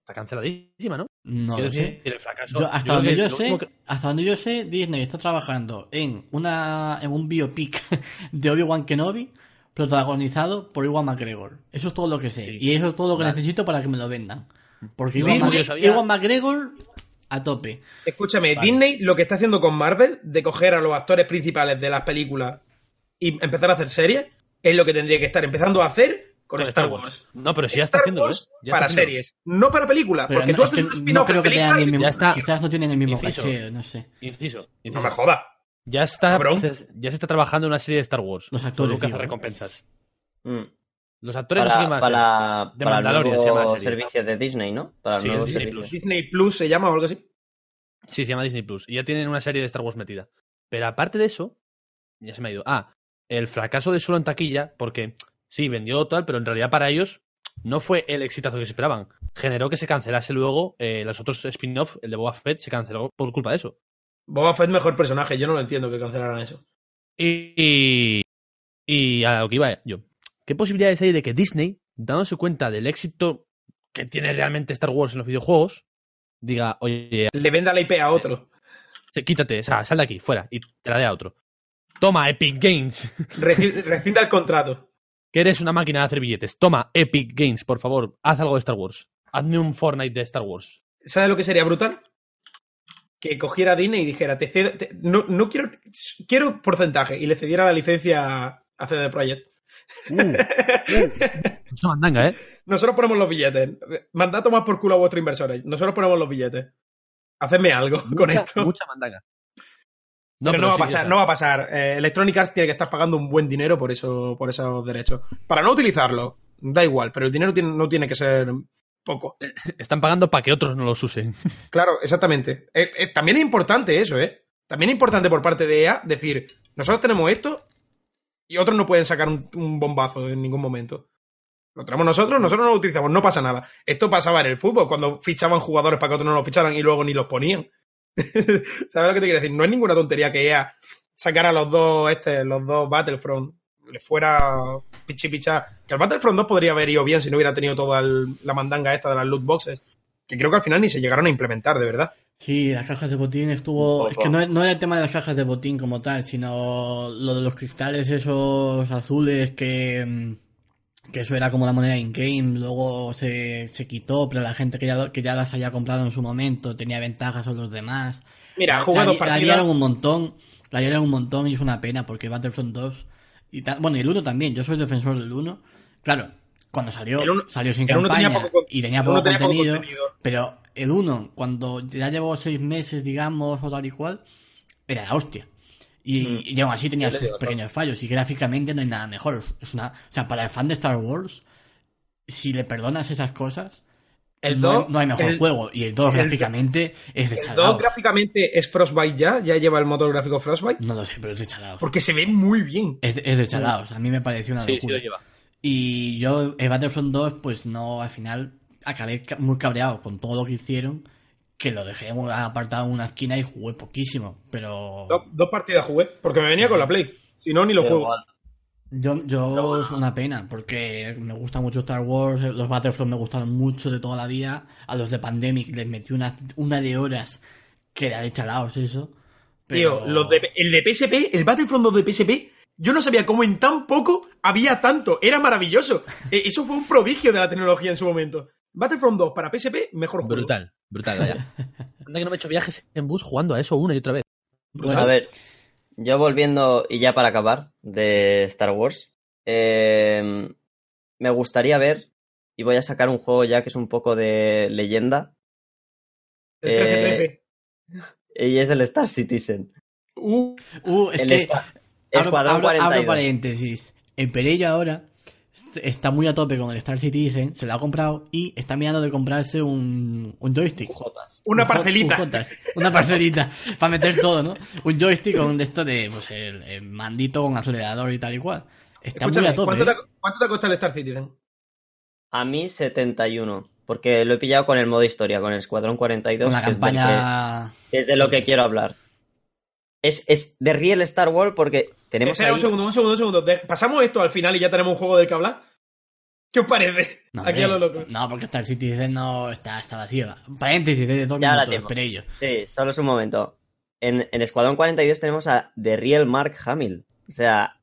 Está canceladísima, ¿no? No lo sé. fracaso. Yo, hasta donde yo sé, que- hasta donde yo sé, Disney está trabajando en una en un biopic de Obi-Wan Kenobi protagonizado por Iwan McGregor. Eso es todo lo que sé. Sí. Y eso es todo lo que Vale. necesito para que me lo vendan. Porque Disney- Iwan, McGregor a tope. Escúchame, Vale. Disney lo que está haciendo con Marvel, de coger a los actores principales de las películas y empezar a hacer series, es lo que tendría que estar empezando a hacer con, Con Star Wars. No, pero sí ya está Star haciendo, Wars ¿eh? Ya para está haciendo. series, no para películas, Pero porque no, tú es haces que un no spin-off creo de que tengan el mismo, Ya está. quizás no tienen el mismo Inciso. caché, no sé. Inciso. No me jodas. Ya está, Cabrón. ya se está trabajando en una serie de Star Wars. Los actores, ¿eh? recompensas. Mm. Los actores no sé Para, más. para, De para el Mandalorian se llama nuevo servicio de Disney, ¿no? Para el Sí, nuevo Disney servicio. Plus. Disney Plus se llama o algo así. Sí, se llama Disney Plus. Y ya tienen una serie de Star Wars metida. Pero aparte de eso, ya se me ha ido. Ah, el fracaso de solo en taquilla, porque sí, vendió tal, pero en realidad para ellos no fue el exitazo que se esperaban. Generó que se cancelase luego eh, los otros spin-off, el de Boba Fett, se canceló por culpa de eso. Boba Fett mejor personaje, yo no lo entiendo que cancelaran eso. Y, y, y a lo que iba yo. ¿Qué posibilidades hay de que Disney, dándose cuenta del éxito que tiene realmente Star Wars en los videojuegos, diga, oye, Le venda la IP a otro. Quítate, o sea, sal de aquí, fuera, y te la dé a otro. Toma, Epic Games, Reci- Rescinda el contrato. que eres una máquina de hacer billetes. Toma, Epic Games, por favor, haz algo de Star Wars. Hazme un Fortnite de Star Wars. ¿Sabes lo que sería brutal? Que cogiera Disney y dijera, te cedo- te- no, no quiero, quiero porcentaje y le cediera la licencia a CD Projekt. Mucha mandanga, ¿eh? Nosotros ponemos los billetes. Mandad a tomar por culo a vuestros inversores. Nosotros ponemos los billetes. Hacedme algo con esto. Mucha mandanga. pero, no va a sí, pasar, no va a pasar. Electronic Arts tiene que estar pagando un buen dinero por eso, por esos derechos. Para no utilizarlo, da igual, pero el dinero tiene- no tiene que ser poco. Están pagando para que otros no los usen. Claro, exactamente. Eh, eh, también es importante eso, ¿eh? También es importante por parte de EA decir, nosotros tenemos esto y otros no pueden sacar un, un bombazo en ningún momento. Lo tenemos nosotros, nosotros no lo utilizamos, no pasa nada. Esto pasaba en el fútbol, cuando fichaban jugadores para que otros no los ficharan y luego ni los ponían. ¿Sabes lo que te quiero decir? No es ninguna tontería que EA sacara los dos, este, los dos Battlefront, le fuera pichi picha. Que el Battlefront 2 podría haber ido bien si no hubiera tenido toda el- la mandanga esta de las loot boxes. Que creo que al final ni se llegaron a implementar, de verdad. Sí, las cajas de botín estuvo. Es que no, no era el tema de las cajas de botín como tal, sino lo de los cristales esos azules que. mm, Que eso era como la moneda in-game, luego se, se quitó, pero la gente que ya, que ya las había comprado en su momento tenía ventajas sobre los demás. Mira, jugué la, dos la partidas. liaron un montón, la liaron un montón y es una pena porque Battlefront 2 y tal, bueno, y el 1 también, yo soy defensor del 1. Claro, cuando salió, uno- salió sin tenía campaña poco y tenía poco, contenido, pero el 1, cuando ya llevó seis meses, digamos, o tal y cual, era la hostia. Y, Mm. y aún así tenía sus digo, pequeños fallos. Y gráficamente no hay nada mejor. Es una, o sea, para el fan de Star Wars, si le perdonas esas cosas, El no, hay, 2 no hay mejor el- juego. Y el 2 el- gráficamente es de El 2 chalaos. gráficamente es Frostbite ya, ya lleva el motor gráfico Frostbite, No lo sé, pero es de chalaos. porque se ve muy bien. Es, es de chalaos. A mí me pareció una Sí, sí locura. lo lleva. Y yo, el Battlefront 2, pues no, al final acabé ca- muy cabreado con todo lo que hicieron, que lo dejé apartado en una esquina y jugué poquísimo. Pero Dos, dos partidas jugué, porque me venía con la Play. Si no, ni lo Pero juego. igual. Yo, yo es una pena, porque me gusta mucho Star Wars, los Battlefront me gustaron mucho de toda la vida. A los de Pandemic les metí una, una de horas que era de chalaos eso. Tío, pero- los de, el de PSP, el Battlefront 2 de PSP, yo no sabía cómo en tan poco había tanto. Era maravilloso. E- Eso fue un prodigio de la tecnología en su momento. Battlefront 2 para PSP, mejor juego. Brutal, brutal, vaya. Anda que no me he hecho viajes en bus jugando a eso una y otra vez. Bueno, A ver, yo volviendo, y ya para acabar, de Star Wars, eh, me gustaría ver, y voy a sacar un juego ya que es un poco de leyenda, El 13-13. y es el Star Citizen. Uh, uh, es el que Escuadrón abro- abro 42. paréntesis. El Perello ahora está muy a tope con el Star Citizen, se lo ha comprado y está mirando de comprarse un, un joystick. Una parcelita. una parcelita. para meter todo, ¿no? Un joystick con de esto de, pues, el, el mandito con acelerador y tal y cual. Está muy Escúchame, a tope. ¿cuánto, te, ¿eh? ha- cuánto te costado el Star Citizen? A mí 71, porque lo he pillado con el modo historia, con el Escuadrón 42, Con la que es, del campaña. que, es de lo que quiero hablar. Es, es de Real Star Wars porque tenemos Espera ahí... un segundo, un segundo, un segundo. De- Pasamos esto al final y ya tenemos un juego del que hablar. ¿Qué os parece? No, Aquí a lo loco. no, porque Star Citizen no está, está vacío. Paréntesis de dos Ya la minutos, tengo. Perello. Sí, solo es un momento. En, en Escuadrón 42 tenemos a The Real Mark Hamill. O sea,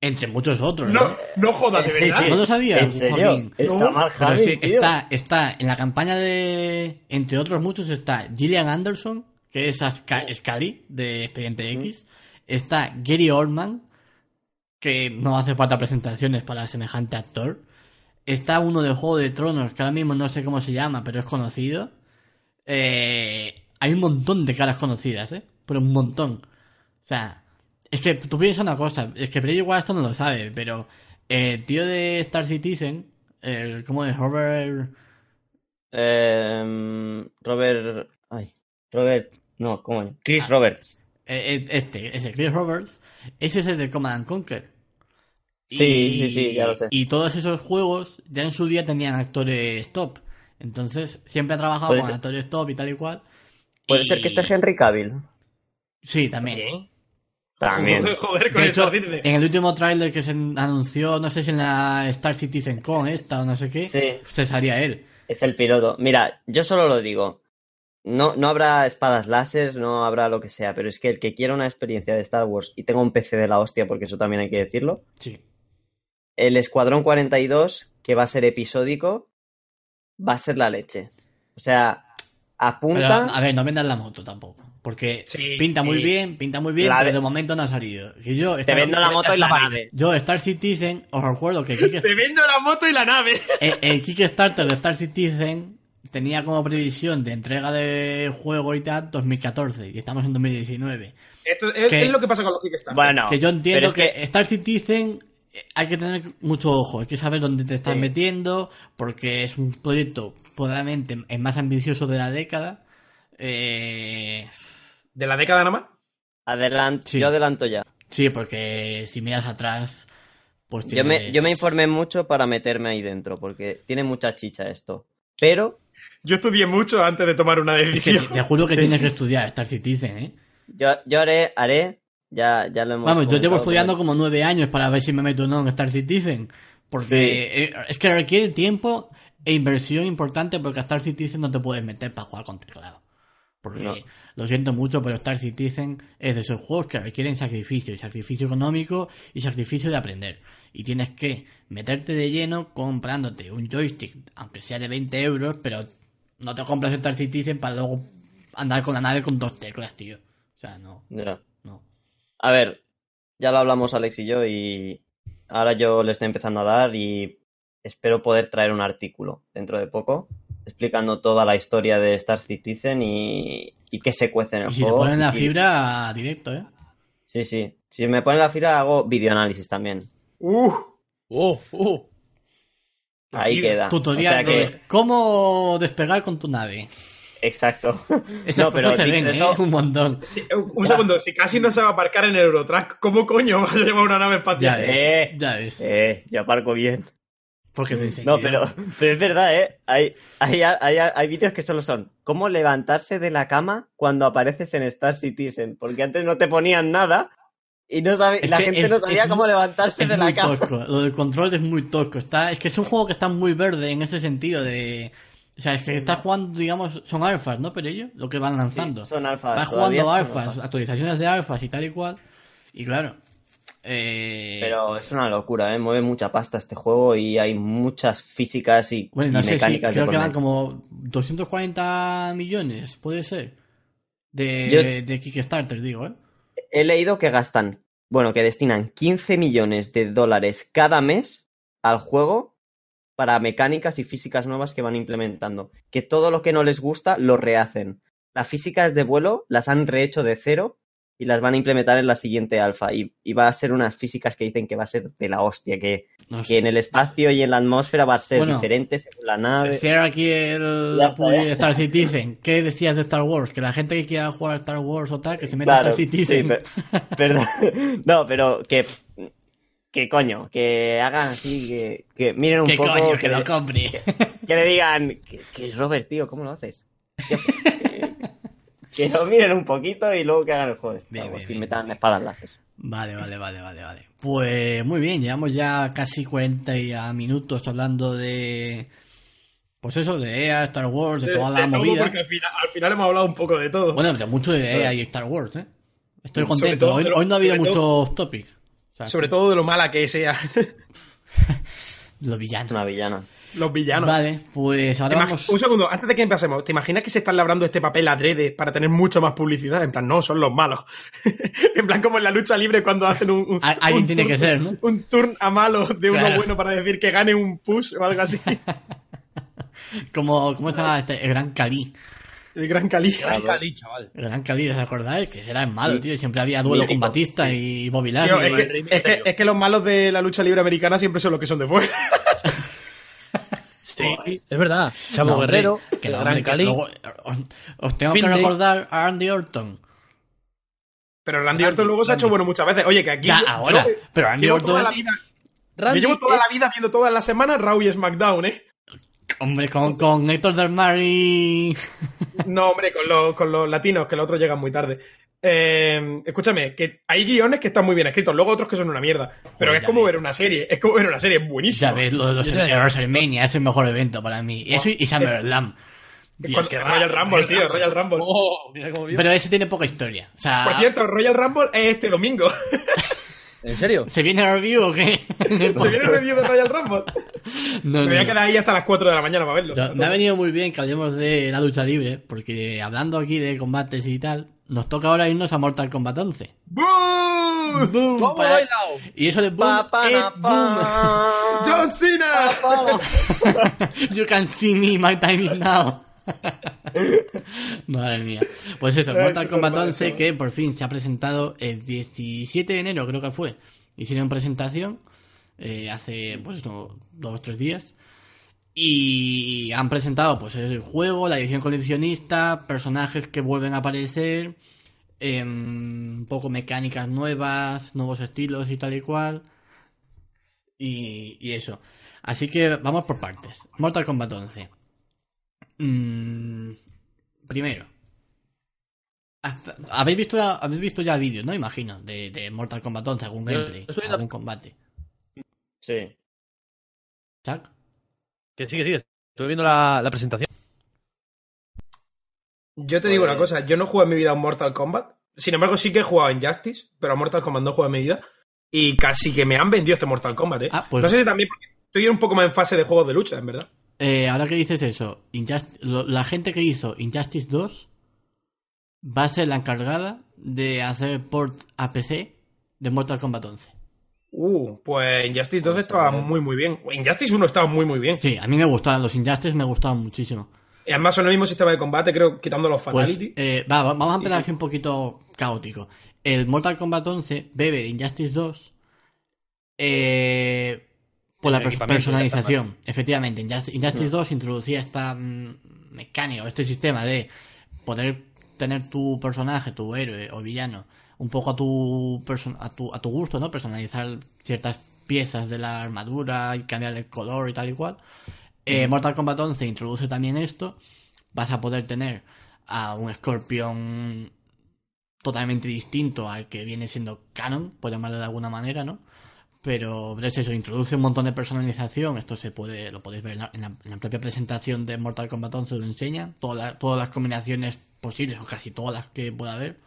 Entre muchos otros, No, ¿no? no jodas, de verdad. sí. ¿No lo sabía? ¿En serio? Joaquín? Está Mark Pero Hamill, sí, está, está en la campaña de. Entre otros muchos está Gillian Anderson, que es Asca- Scully de Expediente X. Está Gary Oldman, que no hace falta presentaciones para semejante actor. Está uno de Juego de Tronos, que ahora mismo no sé cómo se llama, pero es conocido. Eh, hay un montón de caras conocidas, ¿eh? Pero un montón. O sea, es que tú piensas una cosa, es que Bray esto no lo sabe, pero El tío de Star Citizen, el, ¿cómo es? Robert... Eh, Robert. Ay. Robert. No, ¿cómo es? Chris Roberts. Eh, eh, Este, ese Chris Roberts, ese es el de Command and Conquer. Sí, sí, sí, ya lo sé. Y todos esos juegos ya en su día tenían actores top. Entonces, siempre ha trabajado con ser- actores top y tal y cual. Puede Y- ser que esté Henry Cavill. Sí, también. ¿Qué? También. Joder, con De esto hecho, dice. en el último tráiler que se anunció, no sé si en la Star Citizen Con esta o no sé qué, Sí. se salía él. Es el piloto. Mira, yo solo lo digo. No, no habrá espadas láser, no habrá lo que sea, pero es que el que quiera una experiencia de Star Wars y tenga un PC de la hostia, porque eso también hay que decirlo, Sí. el Escuadrón 42, que va a ser episódico, va a ser la leche. O sea, Pero, apunta. a ver, no vendas la moto tampoco. Porque Sí, pinta muy sí. bien, pinta muy bien, La pero de- de momento no ha salido. Y yo, te Star, vendo la moto y la nave. yo, Star Citizen, os recuerdo que Kick- Te vendo la moto y la nave. el, el Kickstarter de Star Citizen tenía como previsión de entrega de juego y tal 2014 y estamos en 2019. Esto es, ¿Qué? es lo que pasa con los Kickstarter. Bueno, que yo entiendo es que, Star Citizen eh, hay que tener mucho ojo, hay que saber dónde te estás Sí. metiendo, porque es un proyecto probablemente el más ambicioso de la década. Eh, ¿De la década nada más? adelant- Sí. yo adelanto ya. sí, porque si miras atrás, pues Yo me, tienes- yo me informé mucho para meterme ahí dentro, porque tiene mucha chicha esto. Pero Yo estudié mucho antes de tomar una Es que decisión. te, te juro que Sí, tienes sí. que estudiar Star Citizen, ¿eh? yo, yo haré, haré, ya, ya lo hemos Vamos, yo llevo estudiando pero- como nueve años para ver si me meto o no en Star Citizen. Porque Sí. eh, es que requiere tiempo e inversión importante porque a Star Citizen no te puedes meter para jugar con teclado. Porque No. lo siento mucho, pero Star Citizen es de esos juegos que requieren sacrificio, y sacrificio económico y sacrificio de aprender. Y tienes que meterte de lleno comprándote un joystick, aunque sea de 20 euros, pero no te compras Star Citizen para luego andar con la nave con dos teclas, tío. O sea, no, Ya. no. A ver, ya lo hablamos Alex y yo y ahora yo le estoy empezando a dar y espero poder traer un artículo dentro de poco explicando toda la historia de Star Citizen y, y qué se cuece en el Y si te juego. ponen la Y- fibra, directo, ¿eh? Sí, sí. Si me ponen la fibra hago videoanálisis también. Uh, ¡Oh! ¡Oh! Ahí queda. Tutorial O sea que, de cómo despegar con tu nave. exacto. Esas No, pero se ven, eso- ¿eh? Un montón. sí, un segundo, si casi no sabe aparcar en el Eurotrack, ¿cómo coño vas a llevar una nave Ya espacial? ves, Eh. ya ves. Eh, yo aparco bien. Porque te. No, pero, pero es verdad, ¿eh? Hay, hay, hay, hay vídeos que solo son cómo levantarse de la cama cuando apareces en Star Citizen. Porque antes no te ponían nada y no sabe, Es la gente es- no sabía cómo muy- levantarse de la cama. tosco. Lo del control es muy tosco. Está, es que es un juego que está muy verde en ese sentido de... O sea, es que estás jugando, digamos, son alfas, ¿no? Pero ellos, lo que van lanzando. son alfas, todavía jugando alfas, alfas. actualizaciones de alfas y tal y cual. Y claro. Eh... Pero es una locura, ¿eh? Mueve mucha pasta este juego y hay muchas físicas y, Bueno, y no sé mecánicas de creo que van como 240 millones, puede ser. De, Yo- de Kickstarter, digo, ¿eh? He leído que gastan, bueno, que destinan 15 millones de dólares cada mes al juego para mecánicas y físicas nuevas que van implementando. Que todo lo que no les gusta lo rehacen. Las físicas de vuelo las han rehecho de cero y las van a implementar en la siguiente alfa. Y, y va a ser unas físicas que dicen que va a ser de la hostia, que, No sé. que en el espacio y en la atmósfera va a ser Bueno, diferente según la nave. Cierra aquí el. Star Citizen. ¿Qué decías de Star Wars? Que la gente que quiera jugar a Star Wars o tal, que se meta Claro, a Star Citizen. sí, per- perdón. No, pero que. Que coño, que hagan así, que, que miren un ¿Qué poco. coño? Que, que, lo compre. que le digan. Que, que Robert, tío, ¿cómo lo haces? Tío, pues, que, lo miren un poquito y luego que hagan el juego. de Star Bien, bien. metan espadas láser. Vale, vale, vale, vale, vale. Pues muy bien, llevamos ya casi 40 ya minutos hablando de. Pues eso, de EA, Star Wars, de, De- toda de la todo, movida. porque al final, al final hemos hablado un poco de todo. Bueno, de mucho de EA y Star Wars, ¿eh? Estoy contento. todo Hoy, lo- no ha habido sobre mucho todo- off topic. O sea, Sobre todo de lo mala que sea lo Es villano. una villana. Los villanos. Vale, pues ¿Te ahora vamos. Un segundo, antes de que empecemos, ¿te imaginas que se están labrando este papel adrede para tener mucho más publicidad? En plan, no, son los malos. en plan, como en la lucha libre cuando hacen un. un- Al- alguien un tiene turn- que ser, ¿no? Un turn a malo de uno Claro. bueno para decir que gane un push o algo así. Como, ¿Cómo se llama este? El Gran Cali. El gran Cali. Gran Cali, chaval. El Gran Cali, ¿os acordáis? Que será en malo, tío. Siempre había duelo con Batista y Bobby Tío, Lashley. es, el que, Rey es, que, Misterio. es que los malos de la lucha libre americana siempre son los que son de fuera. Sí, es verdad. Chavo No, hombre, Guerrero, que el Gran Cali. luego- os, os tengo que recordar a Andy Orton. Pero Randy Orton luego se ha hecho bueno muchas veces. Oye, que aquí. Ya, yo- ahora. yo pero Andy llevo Orton, toda la vida, yo Randy llevo toda es- la vida viendo todas las semanas Raw y SmackDown, ¿eh? hombre, con, con Héctor Del Mar y... No, hombre, con los, con los latinos, que los otros llegan muy tarde. Eh, escúchame, que hay guiones que están muy bien escritos, luego otros que son una mierda. Pero Joder, es como ves. ver una serie, es como ver una serie, es buenísimo. Ya ves, lo de los, el WrestleMania es el mejor evento para mí. Eso y SummerSlam. Es Dios, Royal. Rumble, tío, Royal Rumble. Oh, mira cómo viene. Pero ese tiene poca historia. O sea, Por cierto, Royal Rumble es este domingo. ¿En serio? ¿se viene a review o qué? Se viene el review de Royal Rumble. No, Me voy a quedar ahí hasta las 4 de la mañana para verlo. Yo- me ha venido muy bien que hablemos de la lucha libre, porque hablando aquí de combates y tal, nos toca ahora irnos a Mortal Kombat 11. ¡Boom! ¡Boom! ¿Cómo Para-? Y eso de boom Pa, pa, es na, boom. ¡John Cena! You can see me, my time is now. Madre mía. Pues eso, Es Mortal Kombat supermal 11 eso. que por fin se ha presentado el 17 de enero, creo que fue. Hicieron presentación eh, hace pues no, dos o tres días. Y han presentado pues el juego, la edición coleccionista, personajes que vuelven a aparecer, em, un poco mecánicas nuevas, nuevos estilos y tal y cual. Y, y eso. Así que vamos por partes. Mortal Kombat 11. Mm, primero. hasta- ¿habéis, visto ya, habéis visto ya vídeos, ¿no? Imagino, de, de Mortal Kombat 11, algún gameplay, algún combate. Sí. ¿Chuck? Que sigue, sigue. Estuve viendo la, la presentación. Yo te digo una Pues- cosa, yo no jugué en mi vida a un Mortal Kombat. Sin embargo, sí que he jugado en Justice, pero a Mortal Kombat no he jugado en mi vida. Y casi que me han vendido este Mortal Kombat, ¿eh? Ah, pues- No sé si también porque estoy un poco más en fase de juegos de lucha, en verdad. Eh, ahora que dices eso, Injust- la gente que hizo Injustice 2 va a ser la encargada de hacer port a PC de Mortal Kombat 11. Uh, pues Injustice 2 estaba muy, muy bien. Injustice 1 estaba muy, muy bien. Sí, a mí me gustaban, los Injustice me gustaban muchísimo. Y además son el mismo sistema de combate, creo, quitando los Pues, Fatality. eh, va, va- vamos a empezar así un poquito caótico. El Mortal Kombat 11 bebe de Injustice 2 eh, por la personalización. Efectivamente, Injustice, Injustice 2 introducía esta mm, mecánica o este sistema de poder tener tu personaje, tu héroe o villano, un poco a tu, a tu, a tu gusto, ¿no? Personalizar ciertas piezas de la armadura y cambiar el color y tal y cual. Eh, Mortal Kombat 11 introduce también esto. Vas a poder tener a un Scorpion totalmente distinto al que viene siendo canon, por llamarlo de alguna manera, ¿no? Pero, es eso, introduce un montón de personalización. Esto se puede, lo podéis ver en la, en la- en la propia presentación de Mortal Kombat 11, lo enseña. Todas las- todas las combinaciones posibles, o casi todas las que pueda haber.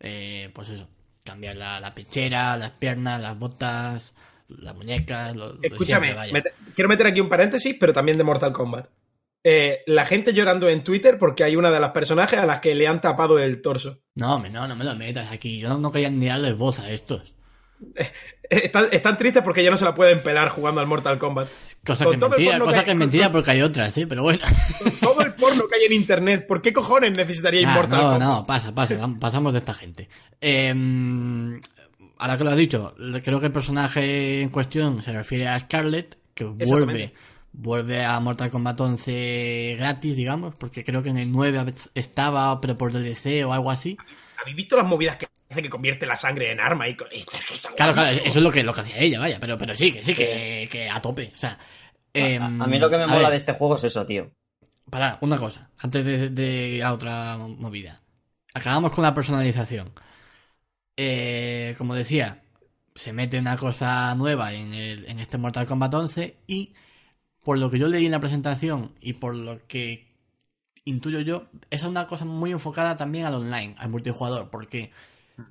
Eh, pues eso, cambiar la, la pechera, las piernas, las botas, las muñecas, lo, Escúchame, quiero meter aquí un paréntesis, pero también de Mortal Kombat. Eh, la gente llorando en Twitter porque hay una de las personajes a las que le han tapado el torso. No, no, no me lo metas aquí. Yo no, no quería ni darles voz a estos. Eh, Están, están tristes porque ya no se la pueden pelar jugando al Mortal Kombat. Cosa Con que es mentira, porno cosa que- que es mentira porque hay otras, ¿eh? Pero bueno. Con todo el porno que hay en internet, ¿por qué cojones necesitaríais Ah, Mortal no, Kombat? no, pasa, pasa, pasamos de esta gente. Eh, ahora que lo has dicho, creo que el personaje en cuestión se refiere a Scarlet, que vuelve, vuelve a Mortal Kombat 11 gratis, digamos, porque creo que en el 9 a veces estaba, pero por DLC o algo así. ¿Habéis visto las movidas que hace que convierte la sangre en arma? Y con... Esto, eso está Claro, claro, eso es lo que, lo que hacía ella, vaya, pero, pero sí, que sí, que, que a tope. O sea, em, A, a mí lo que me mola ver. de este juego es eso, tío. Para, una cosa, antes de, de ir a otra movida. Acabamos con la personalización. Eh, como decía, se mete una cosa nueva en, el, en este Mortal Kombat 11 y por lo que yo leí en la presentación y por lo que intuyo yo, es una cosa muy enfocada también al online, al multijugador, porque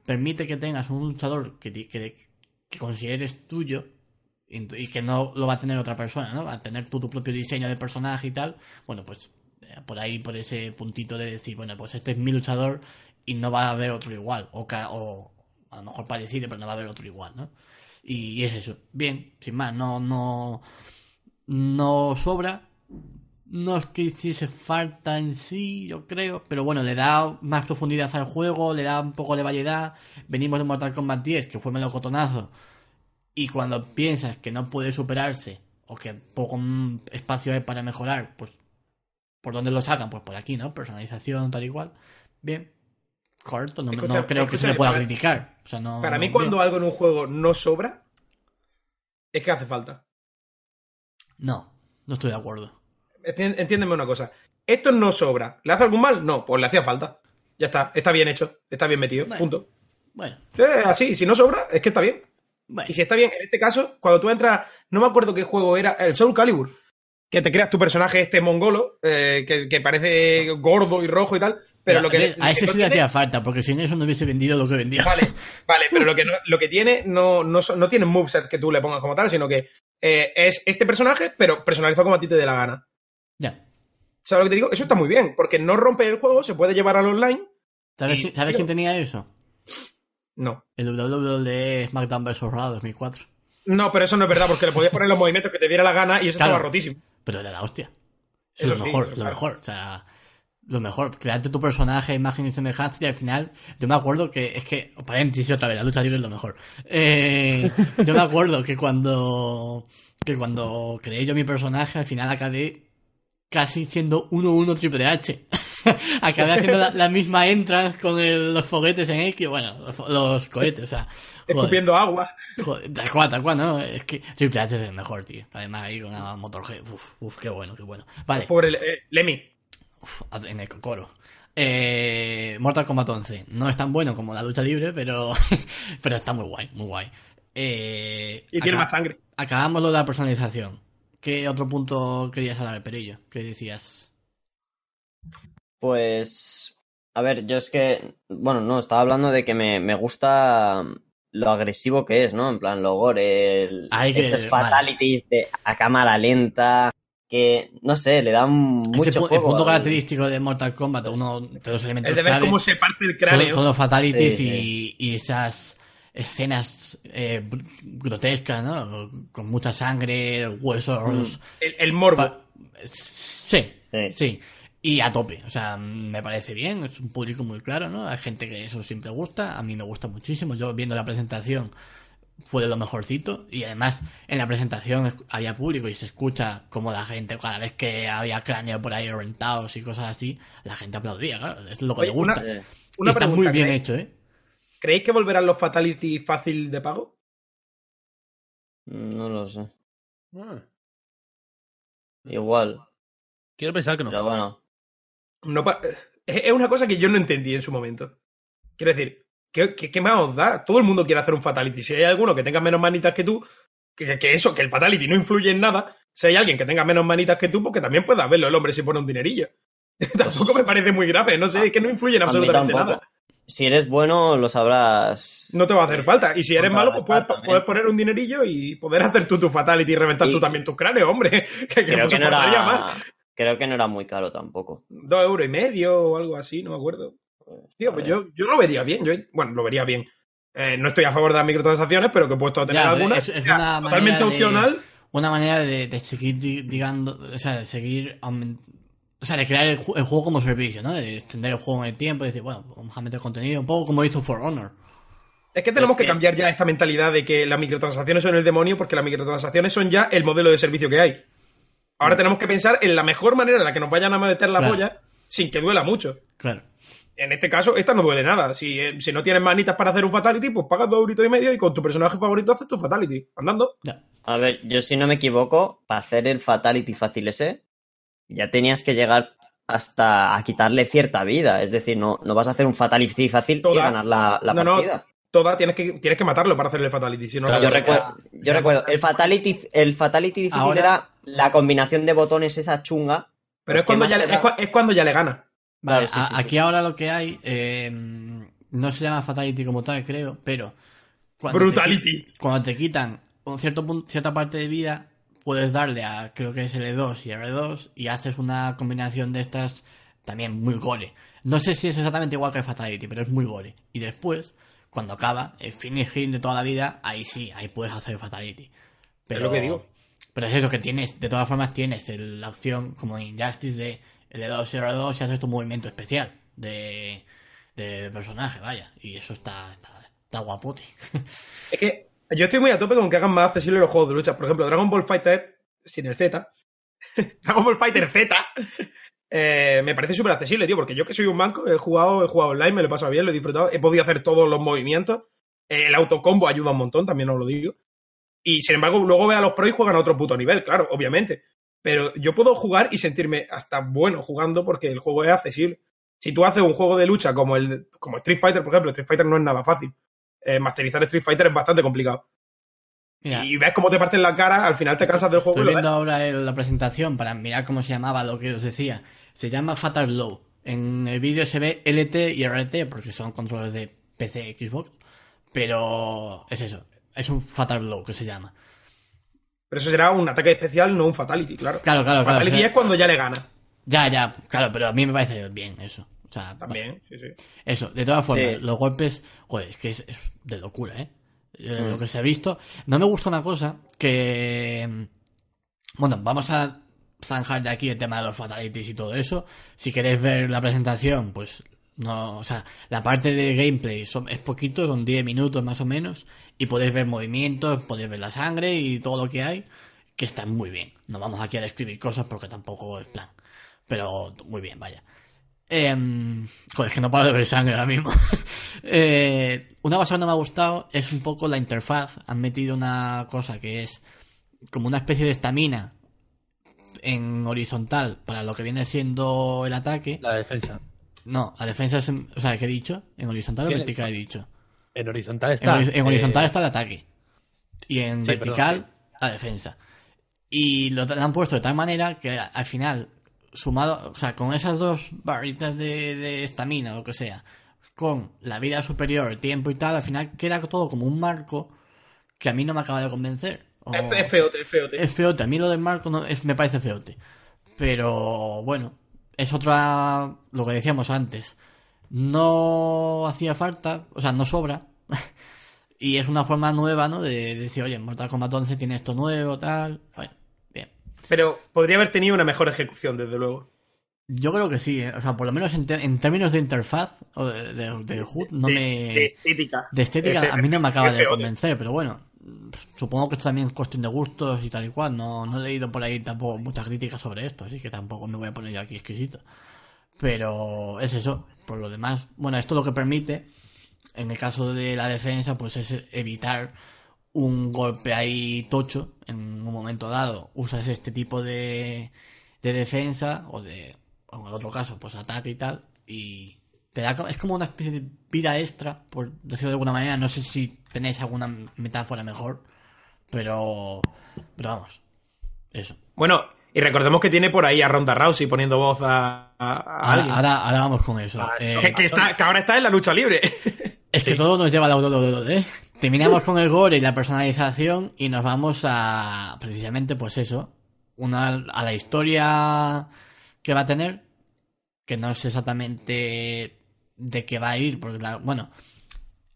permite que tengas un luchador que, que, que consideres tuyo y que no lo va a tener otra persona, ¿no? Va a tener tú tu propio diseño de personaje y tal. Bueno, pues eh, por ahí, por ese puntito de decir, bueno, pues este es mi luchador y no va a haber otro igual. O, o a lo mejor parecido, pero no va a haber otro igual, ¿no? Y, y es eso. Bien, sin más, no, no, no sobra, no es que hiciese falta en sí, yo creo, pero bueno, le da más profundidad al juego, le da un poco de variedad. Venimos de Mortal Kombat 10, que fue melocotonazo, y cuando piensas que no puede superarse, o que poco espacio hay para mejorar, pues, ¿por dónde lo sacan? Pues por aquí, ¿no? Personalización, tal y cual. Bien, correcto, no, Escucha, no creo que se le pueda para- criticar. O sea, no, Para mí, bien. cuando algo en un juego no sobra, es que hace falta. No, no estoy de acuerdo. Enti- Entiéndeme una cosa. Esto no sobra. ¿Le hace algún mal? No, pues le hacía falta. Ya está, está bien hecho, está bien metido, Bueno. punto. Bueno, Eh, así, si no sobra, es que está bien. Bueno. Y si está bien, en este caso, cuando tú entras, no me acuerdo qué juego era, el Soul Calibur, que te creas tu personaje este mongolo, eh, que, que parece gordo y rojo y tal, pero lo que... a- lo a que ese sí le hacía falta, porque sin eso no hubiese vendido lo que vendía. Vale, vale, pero lo que, no, lo que tiene no, no, no tiene moveset que tú le pongas como tal, sino que eh, es este personaje, pero personalizado como a ti te dé la gana. Ya. ¿Sabes lo que te digo? Eso está muy bien, porque no rompe el juego, se puede llevar al online. ¿Sabes, Y- qui- ¿sabes quién tenía eso? No. El WWE SmackDown vs. Raw 2004. No, pero eso no es verdad, porque le podías poner los movimientos que te diera la gana y eso Claro. estaba rotísimo. Pero era la hostia. Es Eso lo sí, mejor, eso lo claro. mejor. O sea, lo mejor. Crearte tu personaje, imagen y semejanza y al final, yo me acuerdo que, es que, paréntesis otra vez, la lucha libre es lo mejor. Eh, yo me acuerdo que cuando, que cuando creé yo mi personaje, al final acabé casi siendo 1-1 Triple H. acabé haciendo la, la misma entrance con el- los foguetes en X, bueno, los, cohetes, o sea, joder. Escupiendo agua. Joder, tal cual, tal cual, ¿no? Es que Triple H es el mejor, tío. Además ahí con la Motorhead. Uf, uf, qué bueno, qué bueno. Vale, Por el eh, Lemmy. uf, en el coro. Eh, Mortal Kombat 11. No es tan bueno como la lucha libre, pero, pero está muy guay, muy guay. Eh, Y tiene acá- más sangre. Acabamos lo de la personalización. ¿Qué otro punto querías hablar, Perillo? ¿Qué decías? Pues, a ver, yo es que, bueno, no, estaba hablando de que me, me gusta lo agresivo que es, ¿no? En plan, lo gore, el, Hay que- esos vale. fatalities de, a cámara lenta, que, no sé, le dan mucho Ese pu- el juego punto al- característico de Mortal Kombat, uno de los elementos El de ver clave- cómo se parte el Son, cráneo. son los fatalities Sí, y, y esas escenas eh, grotescas, ¿no? Con mucha sangre, huesos. El, el morbo. Sí, Sí. sí. Y a tope. O sea, me parece bien. Es un público muy claro, ¿no? Hay gente que eso siempre gusta. A mí me gusta muchísimo. Yo viendo la presentación fue de lo mejorcito. Y además, en la presentación es- había público y se escucha como la gente, cada vez que había cráneos por ahí reventados y cosas así, la gente aplaudía, claro. Es lo que Oye, le gusta. una- Una y está pregunta, muy bien ¿creéis, hecho, ¿eh? ¿Creéis que volverán los Fatality fácil de pago? no lo sé. Ah, Igual, quiero pensar que no. pero bueno. No pa- es una cosa que yo no entendí en su momento. Quiero decir, ¿qué, qué, qué más os da? Todo el mundo quiere hacer un Fatality. Si hay alguno que tenga menos manitas que tú, que, que eso, que el Fatality no influye en nada. Si hay alguien que tenga menos manitas que tú, porque también puede haberlo el hombre si pone un dinerillo. Tampoco me parece muy grave, no sé, es que no influye en absolutamente nada. Si eres bueno, lo sabrás. No te va a hacer falta. Y si eres malo, pues puedes, puedes poner un dinerillo y poder hacer tú tu Fatality y reventar Y- tú también tus cráneos, hombre. Que, que Creo no que no soportaría más. era. Creo que no era muy caro tampoco. Dos euros y medio o algo así, no me acuerdo. Tío, pues A ver. yo, yo lo vería bien. Yo, bueno, lo vería bien. Eh, no estoy a favor de las microtransacciones, pero que he puesto a tener Ya, alguna. es- es Ya, una totalmente de- opcional. Una manera de, de seguir, di- digando, o sea, de seguir aument- o sea, de crear el, ju- el juego como servicio, ¿no? De extender el juego en el tiempo y decir, bueno, vamos a meter contenido, un poco como hizo For Honor. Es que tenemos Es que que- cambiar ya esta mentalidad de que las microtransacciones son el demonio, porque las microtransacciones son ya el modelo de servicio que hay. Ahora tenemos que pensar en la mejor manera en la que nos vayan a meter la Claro. polla sin que duela mucho. Claro. En este caso, esta no duele nada. Si, eh, si no tienes manitas para hacer un fatality, pues pagas dos euritos y medio y con tu personaje favorito haces tu fatality. Andando. Ya. A ver, yo si no me equivoco, para hacer el Fatality fácil ese, ya tenías que llegar hasta a quitarle cierta vida. Es decir, no, no vas a hacer un Fatality fácil y Toda. ganar la, la No, no, partida. Toda tienes que, tienes que matarlo para hacer el fatality. Si no, Claro, no yo, recuerdo, yo recuerdo, el Fatality, el fatality difícil Ahora- era la combinación de botones esa chunga. Pero es cuando, ya le, es, cua- es cuando ya le gana. Vale, sí, a- sí, sí. aquí ahora lo que hay, eh, no se llama Fatality como tal, creo, pero... cuando Brutality. cuando te quitan un cierto punto, cierta parte de vida, puedes darle a, creo que es L2 y R2, y haces una combinación de estas también muy gore. No sé si es exactamente igual que Fatality, pero es muy gore. Y después, cuando acaba, el finish hit de toda la vida, ahí sí, ahí puedes hacer Fatality. Pero, lo que digo. Pero es eso que tienes, de todas formas tienes el- la opción como en Injustice de el de 2 0 2 y haces tu movimiento especial de, de personaje, vaya. Y eso está, está, está guapote. Es que yo estoy muy a tope con que hagan más accesibles los juegos de lucha. Por ejemplo, Dragon Ball Fighter, sin el Z. Dragon Ball Fighter Z. eh, me parece súper accesible, tío, porque yo que soy un banco, he jugado, he jugado online, me lo he pasado bien, lo he disfrutado, he podido hacer todos los movimientos. Eh, el autocombo ayuda un montón, también os lo digo. Y sin embargo, luego ve a los pros y juegan a otro puto nivel, claro, obviamente. Pero yo puedo jugar y sentirme hasta bueno jugando porque el juego es accesible. Si tú haces un juego de lucha como el como Street Fighter, por ejemplo, Street Fighter no es nada fácil. Eh, masterizar Street Fighter es bastante complicado. Mira, Y ves cómo te parten la cara, al final te cansas del juego Estoy lo viendo ahora la presentación para mirar cómo se llamaba lo que os decía. Se llama Fatal Blow. En el vídeo se ve LT y RT porque son controles de PC y Xbox. Pero es eso. Es un Fatal Blow que se llama. Pero eso será un ataque especial, no un fatality, claro. Claro, claro, claro. fatality claro. es cuando ya le gana. Ya, ya, claro, pero a mí me parece bien eso. O sea, También, sí, sí. Eso, de todas formas, Sí. los golpes, joder, es que es, es de locura, ¿eh? Eh, Lo que se ha visto. No me gusta una cosa que... mm, Bueno, vamos a zanjar de aquí el tema de los fatalities y todo eso. Si queréis ver la presentación, pues no, o sea, la parte de gameplay son- es poquito, son 10 minutos más o menos, y podéis ver movimientos, podéis ver la sangre y todo lo que hay, que está muy bien. No vamos aquí a describir cosas porque tampoco es plan. Pero muy bien, vaya. Em, joder, es que no paro de ver sangre ahora mismo. Eh, una cosa que no me ha gustado es un poco la interfaz. Han metido una cosa que es como una especie de estamina en horizontal para lo que viene siendo el ataque. La defensa. No, la defensa es, en- o sea, ¿qué he dicho? ¿En horizontal o vertical he dicho? En horizontal En, está. en horizontal eh, está el ataque. Y en Sí, vertical, perdón, la defensa. Y lo han puesto de tal manera que al final, sumado, o sea, con esas dos barritas de de estamina o lo que sea, con la vida superior, el tiempo y tal, al final queda todo como un marco que a mí no me acaba de convencer. O- Es, feote, es feote. es feote. A mí lo del marco no, es, me parece feote. Pero bueno, es otra. Lo que decíamos antes. No hacía falta, o sea, no sobra. y es una forma nueva, ¿no? De decir, oye, Mortal Kombat 11 tiene esto nuevo, tal. Bueno. Pero podría haber tenido una mejor ejecución, desde luego. Yo creo que sí, ¿eh? o sea, por lo menos en, te- en términos de interfaz o de, de- HUD, no de, me. de estética. De estética Ese- a mí no me acaba de feote. convencer, pero bueno, supongo que esto también es cuestión de gustos y tal y cual. No, no he leído por ahí tampoco muchas críticas sobre esto, así que tampoco me voy a poner yo aquí exquisito. Pero es eso, por lo demás, bueno, esto lo que permite, en el caso de la defensa, pues es evitar un golpe ahí tocho en un momento dado. Usas este tipo de, de defensa o de, o en otro caso, pues ataque y tal, y te da, es como una especie de vida extra, por decirlo de alguna manera. No sé si tenéis alguna metáfora mejor, pero, pero vamos, eso. Bueno, y recordemos que tiene por ahí a Ronda Rousey poniendo voz a, a- a Ahora, alguien. ahora, ahora vamos con eso. Ah, Eh, que, que está, que ahora está en la lucha libre. Es que todo nos lleva a la ¿eh? Terminamos con el gore y la personalización y nos vamos a precisamente pues eso, una a la historia que va a tener, que no sé exactamente de qué va a ir, porque la- bueno,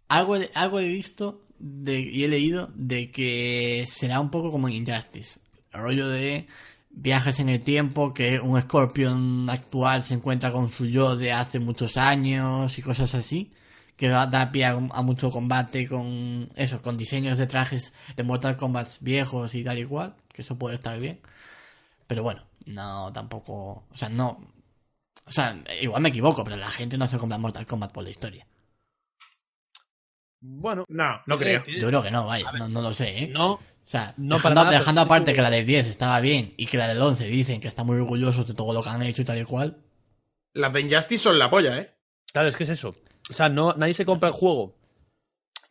algo, algo he visto de, y he leído de que será un poco como en Injustice, el rollo de viajes en el tiempo, que un Scorpion actual se encuentra con su yo de hace muchos años y cosas así, que da, da pie a, a mucho combate con eso, con diseños de trajes de Mortal Kombat viejos y tal y cual, que eso puede estar bien. Pero bueno, no tampoco, o sea, no, o sea, igual me equivoco, pero la gente no se compra Mortal Kombat por la historia. Bueno, No, no tiene- creo. Yo creo que no, vaya, no, no lo sé, ¿eh? No, O sea, No dejando, nada, aparte que la del 10 estaba bien y que la del 11 dicen que están muy orgullosos de todo lo que han hecho y tal y cual. Las de Injustice son la polla, ¿eh? claro, es que es eso. O sea, no, nadie se compra el juego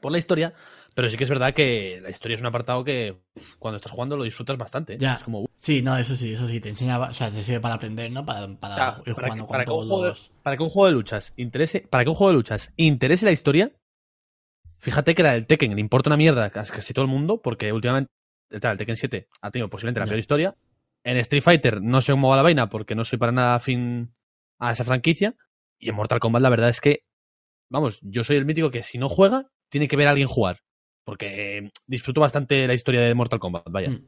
por la historia, pero sí que es verdad que la historia es un apartado que uf, cuando estás jugando lo disfrutas bastante. ¿eh? Ya. Es como, Sí, no, eso sí, eso sí, te enseña, o sea, te sirve para aprender, ¿no? Para, para O sea, ir para, jugando que, para con que un todos juego de, los... para que un juego de luchas interese, para que un juego de luchas interese la historia, fíjate que la del Tekken le importa una mierda a casi todo el mundo, porque últimamente el el Tekken 7 ha tenido posiblemente la Ya. peor historia. En Street Fighter no sé cómo va la vaina, porque no soy para nada afín a esa franquicia. Y en Mortal Kombat la verdad es que, vamos, yo soy el mítico que si no juega, tiene que ver a alguien jugar. Porque eh, disfruto bastante la historia de Mortal Kombat, vaya. Mm.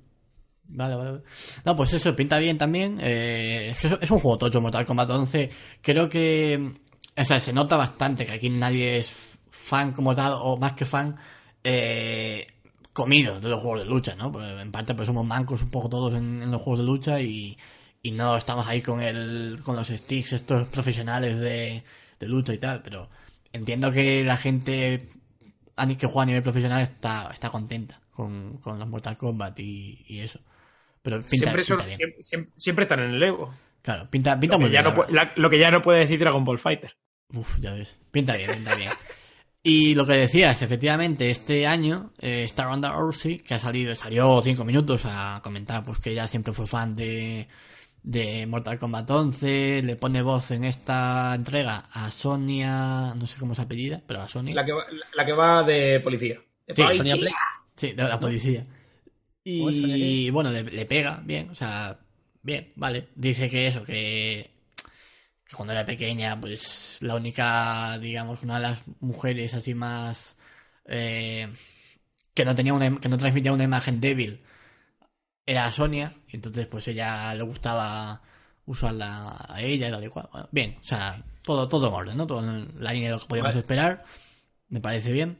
Vale, vale. No, pues eso, pinta bien también. Eh, es un juego tocho, Mortal Kombat 11. Creo que. O sea, se nota bastante que aquí nadie es fan como tal, o más que fan, eh, comido de los juegos de lucha, ¿no? Pues en parte, pues somos mancos un poco todos en, en los juegos de lucha y, y no estamos ahí con el con los sticks estos profesionales de, de lucha y tal, pero entiendo que la gente que juega a nivel profesional está, está contenta con, con los Mortal Kombat y, y eso. Pero pinta, siempre, son- pinta siempre, siempre- siempre están en el Evo. Claro, pinta, pinta Lo que, muy ya bien. no, la pu- la- lo que ya no puede decir Dragon Ball Fighter. Uf, ya ves. Pinta bien, pinta bien. Y lo que decías, efectivamente, este año, eh, Star Ronda Rousey, que ha salido, salió cinco minutos a comentar, pues que ella siempre fue fan de, de Mortal Kombat 11, le pone voz en esta entrega a Sonia, no sé cómo se apellida, pero a Sonia. La que va, la que va de policía. De Sí, policía. Sonia Blake. Sí, de la policía. ¿Cómo es Sonia Y bueno, le, le pega bien, o sea, bien, vale. Dice que eso, que, que cuando era pequeña, pues la única, digamos, una de las mujeres así más eh, que no tenía una, que no transmitía una imagen débil era Sonia, y entonces pues ella le gustaba usarla a ella y tal y cual. Bueno, bien, o sea, todo, todo en orden, ¿no? Todo en la línea de lo que podíamos Vale. esperar. Me parece bien.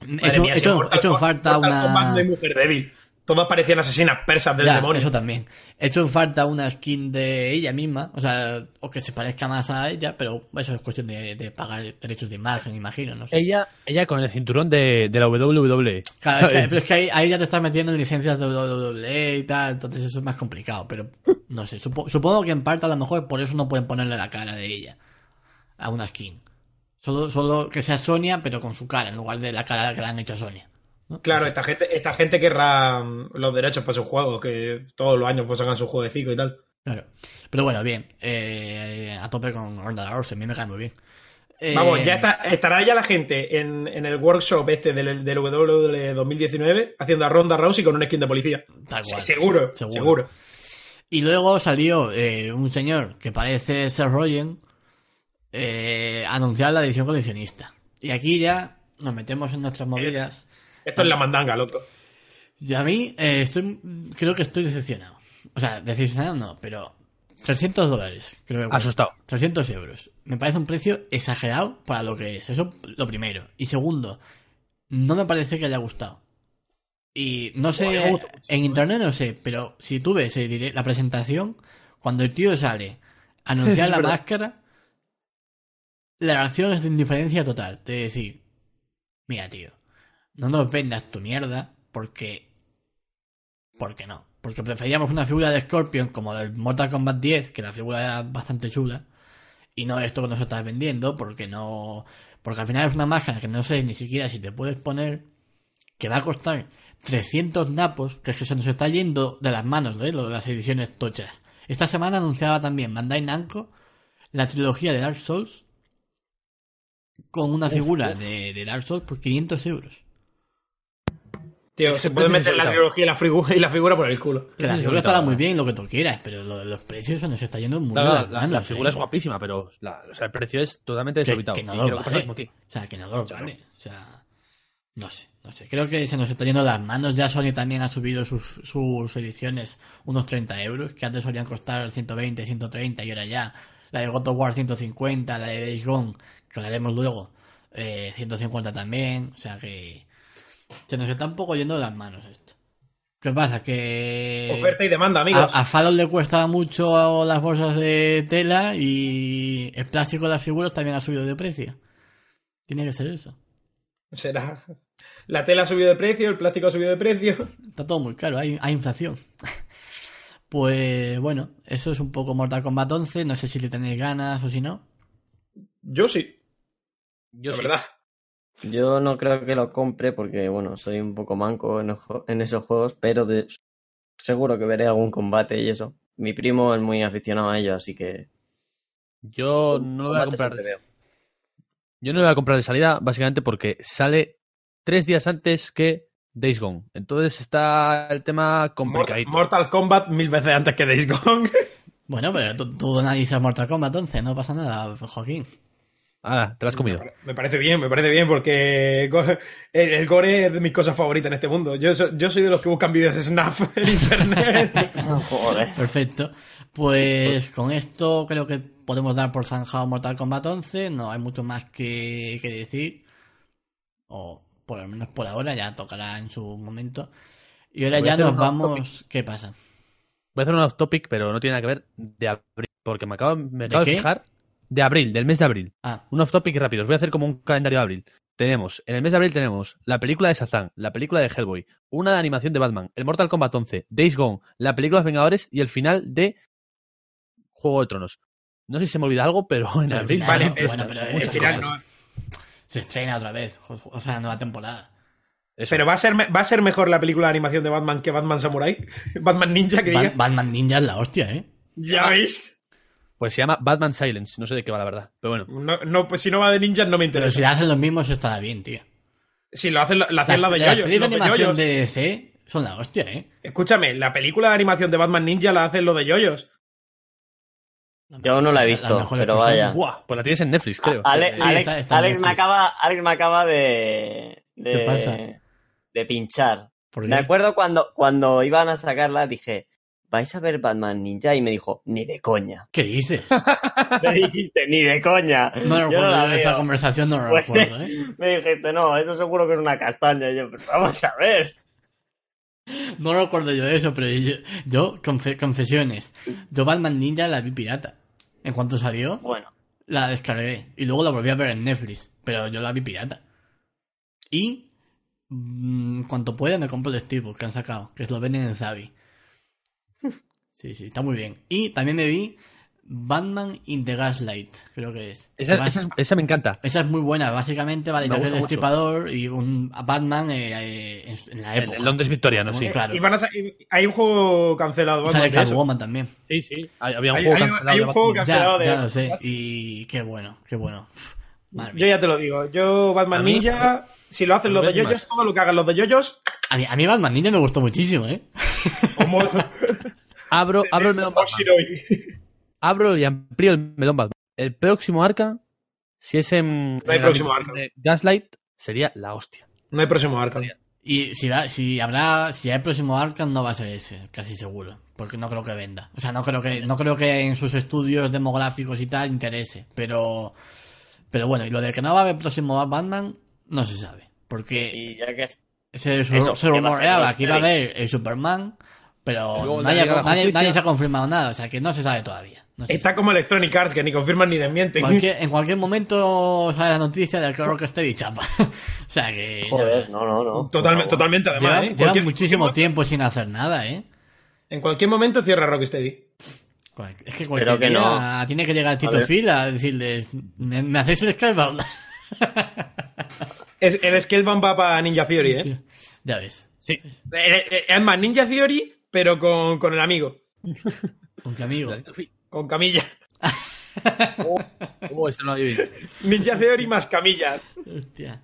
Madre Hecho, mía, en falta una. Mujer débil. Todas parecían asesinas persas del Ya, demonio. eso también. He hecho falta una skin de ella misma, o sea, o que se parezca más a ella, pero eso es cuestión de, de pagar derechos de imagen, imagino, no sé. Ella, ella con el cinturón de, de la WWE. Claro, es que, pero es que ahí, ahí ya te estás metiendo en licencias de WWE y tal, entonces eso es más complicado, pero no sé, supo- supongo que en parte a lo mejor por eso no pueden ponerle la cara de ella a una skin. Solo, solo que sea Sonia, pero con su cara, en lugar de la cara que le han hecho a Sonia. ¿No? Claro, esta gente, esta gente querrá mm, los derechos para sus juegos, que todos los años pues sacan su jueguecito y tal. Claro. Pero bueno, bien. eh, a tope con Ronda Rousey, a mí me cae muy bien. Eh, Vamos, ya está, estará ya la gente en, en el workshop este del, del WWE 2019 haciendo a Ronda Rousey con un skin de policía. Tal cual. Seguro, Seguro. seguro. Y luego salió eh, un señor que parece ser Rogen eh, anunciar la edición coleccionista. Y aquí ya nos metemos en nuestras movidas. Esto es la mandanga, loco. Y a mí eh, estoy, creo que estoy decepcionado. O sea, decepcionado no, pero 300 dólares, creo que cuesta. Asustado. 300 euros. Me parece un precio exagerado para lo que es. Eso lo primero. Y segundo, no me parece que haya gustado. Y no sé, en internet no sé, pero si tú ves el dire- la presentación, cuando el tío sale a anunciar la verdad. máscara, la reacción es de indiferencia total. De decir, mira tío, no nos vendas tu mierda porque... Porque no. Porque preferíamos una figura de Scorpion como del Mortal Kombat 10, que la figura era bastante chula, y no esto que nos estás vendiendo, porque no... Porque al final es una máscara que no sé ni siquiera si te puedes poner, que va a costar 300 napos, que es que se nos está yendo de las manos, ¿eh? Lo de las ediciones tochas. Esta semana anunciaba también Bandai Namco la trilogía de Dark Souls con una figura De, de Dark Souls por 500 euros. Tío, Es que se puede meter la trilogía y la, figura, y la figura por el culo. Que la figura sí, estará muy bien, lo que tú quieras, pero lo de los precios se nos está yendo muy Claro, la, figura ¿eh? es guapísima, pero la- o sea, el precio es totalmente desorbitado. que no lo vale. O sea, que no lo Claro. vale. O sea, no sé, no sé. Creo que se nos está yendo las manos. Ya Sony también ha subido sus, sus ediciones unos 30 euros, que antes solían costar 120, 130 y ahora ya la de God of War 150, la de Days Gone, que la haremos luego, eh, 150 también. O sea que se nos está un poco yendo de las manos esto. ¿Qué pasa? Que... Oferta y demanda, amigos. A, a Farol le cuesta mucho las bolsas de tela y el plástico de las figuras también ha subido de precio. Tiene que ser eso. Será. La tela ha subido de precio, el plástico ha subido de precio. Está todo muy caro, hay, hay inflación. Pues bueno, eso es un poco Mortal Kombat 11. No sé si le tenéis ganas o si no. Yo sí, Yo la sí. verdad. Yo no creo que lo compre porque, bueno, soy un poco manco en, esos juegos, pero de- seguro que veré algún combate y eso. Mi primo es muy aficionado a ello, así que... Yo no lo voy a comprar. veo. Yo no lo voy a comprar de salida, básicamente porque sale tres días antes que Days Gone. Entonces está el tema Mortal, complicadito. Mortal Kombat mil veces antes que Days Gone. Bueno, pero tú, tú analizas Mortal Kombat 11, no pasa nada, Joaquín. Ahora, te la has comido. Me parece bien, me parece bien, porque el, gore es de mis cosas favoritas en este mundo. Yo, so- yo soy de los que buscan vídeos de Snap en internet. Joder. Perfecto. Pues con esto creo que podemos dar por zanjado Mortal Kombat 11. No hay mucho más que, que decir. O por lo menos por ahora, ya tocará en su momento. Y ahora ya nos vamos. ¿Qué pasa? Voy a hacer un off topic, pero no tiene nada que ver de abril. Porque me acabo, me ¿De acabo de, fijar. De abril, del mes de abril. Ah, Un off topic rápido. Os voy a hacer como un calendario de abril. Tenemos, en el mes de abril tenemos la película de Shazam, la película de Hellboy, una de animación de Batman, el Mortal Kombat 11, Days Gone, la película de los Vengadores y el final de Juego de Tronos. No sé si se me olvida algo, pero en Pero abril. final, Vale, no, bueno, pero el final no- se estrena otra vez. O sea, nueva temporada. Eso. Pero va a, ser, va a ser mejor la película de animación de Batman que Batman Samurai. Batman Ninja, que Ba- diga. Batman Ninja es la hostia, ¿eh? Ya veis. Pues se llama Batman Silence. No sé de qué va la verdad. Pero bueno. No, no, pues si no va de ninjas no me Pero interesa. si le hacen los mismos estará bien, tío. Si lo hacen, la hacen la, de las yoyos. pelis de los de animación de DC son la hostia, ¿eh? Escúchame, la película de animación de Batman Ninja la hacen los de yoyos. Yo no la he visto, pero vaya. ¡Buah! Pues la tienes en Netflix, creo. Ale- Sí, Alex, está- está en Alex me acaba, Alex me acaba de, de, ¿Qué pasa? de pinchar. Me acuerdo cuando, cuando iban a sacarla, dije, ¿vais a ver Batman Ninja? Y me dijo, ni de coña. ¿Qué dices? Me dijiste, ni de coña. No Yo recuerdo la esa veo. conversación, no lo Pues, recuerdo, ¿eh? Me dijiste, no, eso seguro que es una castaña. Y yo, pero vamos a ver. No recuerdo yo eso, pero yo, yo confe- confesiones. Yo Batman Ninja la vi pirata. En cuanto salió, Bueno, la descargué. Y luego la volví a ver en Netflix. Pero yo la vi pirata. Y, mm, cuanto pueda, me compro el Steelbook que han sacado. Que lo venden en Zavi. Sí, sí, está muy bien. Y también me vi Batman in the Gaslight, creo que es. Esa, esa es- esa me encanta. esa es muy buena. Básicamente va de Me el destripador y un a Batman eh, eh, en, en la época. en Londres victoriano, sí. Claro. Y van a y- hay un juego cancelado. Sale Batman, de eso. Catwoman también. Sí, sí. Hay- Había un Hay- juego hay- cancelado hay de un juego Batman. que- Cancelado Ya, de- ya lo sé. Y qué bueno, qué bueno. Yo ya te lo digo. Yo, Batman A mí- Ninja, si lo hacen los de yoyos, todo lo que hagan los de yoyos, A mí, a mí Batman Ninja me gustó muchísimo, ¿eh? Abro, abro el melón Batman. Oshiroi. Abro y amplío el melón Batman. El próximo arca, si es en, No hay en próximo de Gaslight, sería la hostia. No hay próximo Arkham. Y si, va, si habrá, si hay próximo Arkham no va a ser ese, casi seguro. Porque no creo que venda. O sea, no creo que, no creo que en sus estudios demográficos y tal interese. Pero, pero bueno, y lo de que no va a haber próximo Batman, no se sabe. Porque y ya que se, se que va a rumoreaba que iba a haber el Superman, pero nadie, nadie- nadie se ha confirmado nada. O sea, que no se sabe todavía. No se Está como Electronic Arts, que ni confirman ni desmienten. Cualquier- en cualquier momento sale la noticia de que Rocksteady chapa. o sea que. Joder, no, no, no. Totalmente, totalmente, además. Lleva, ¿eh? lleva muchísimo tiempo sin hacer nada, ¿eh? En cualquier momento cierra Rocksteady. Es que cualquier que día no. tiene que llegar Tito A. Phil a decirles, ¿me, me hacéis el Skybound? Es, el Scalebound va para Ninja Theory, ¿eh? ya ves. Sí. Eh, eh, Es más, Ninja Theory, pero con, con el amigo. Porque amigo, Con Camilla. Oh, esto no lo adivino. Ninja Theory más Camilla. hostia.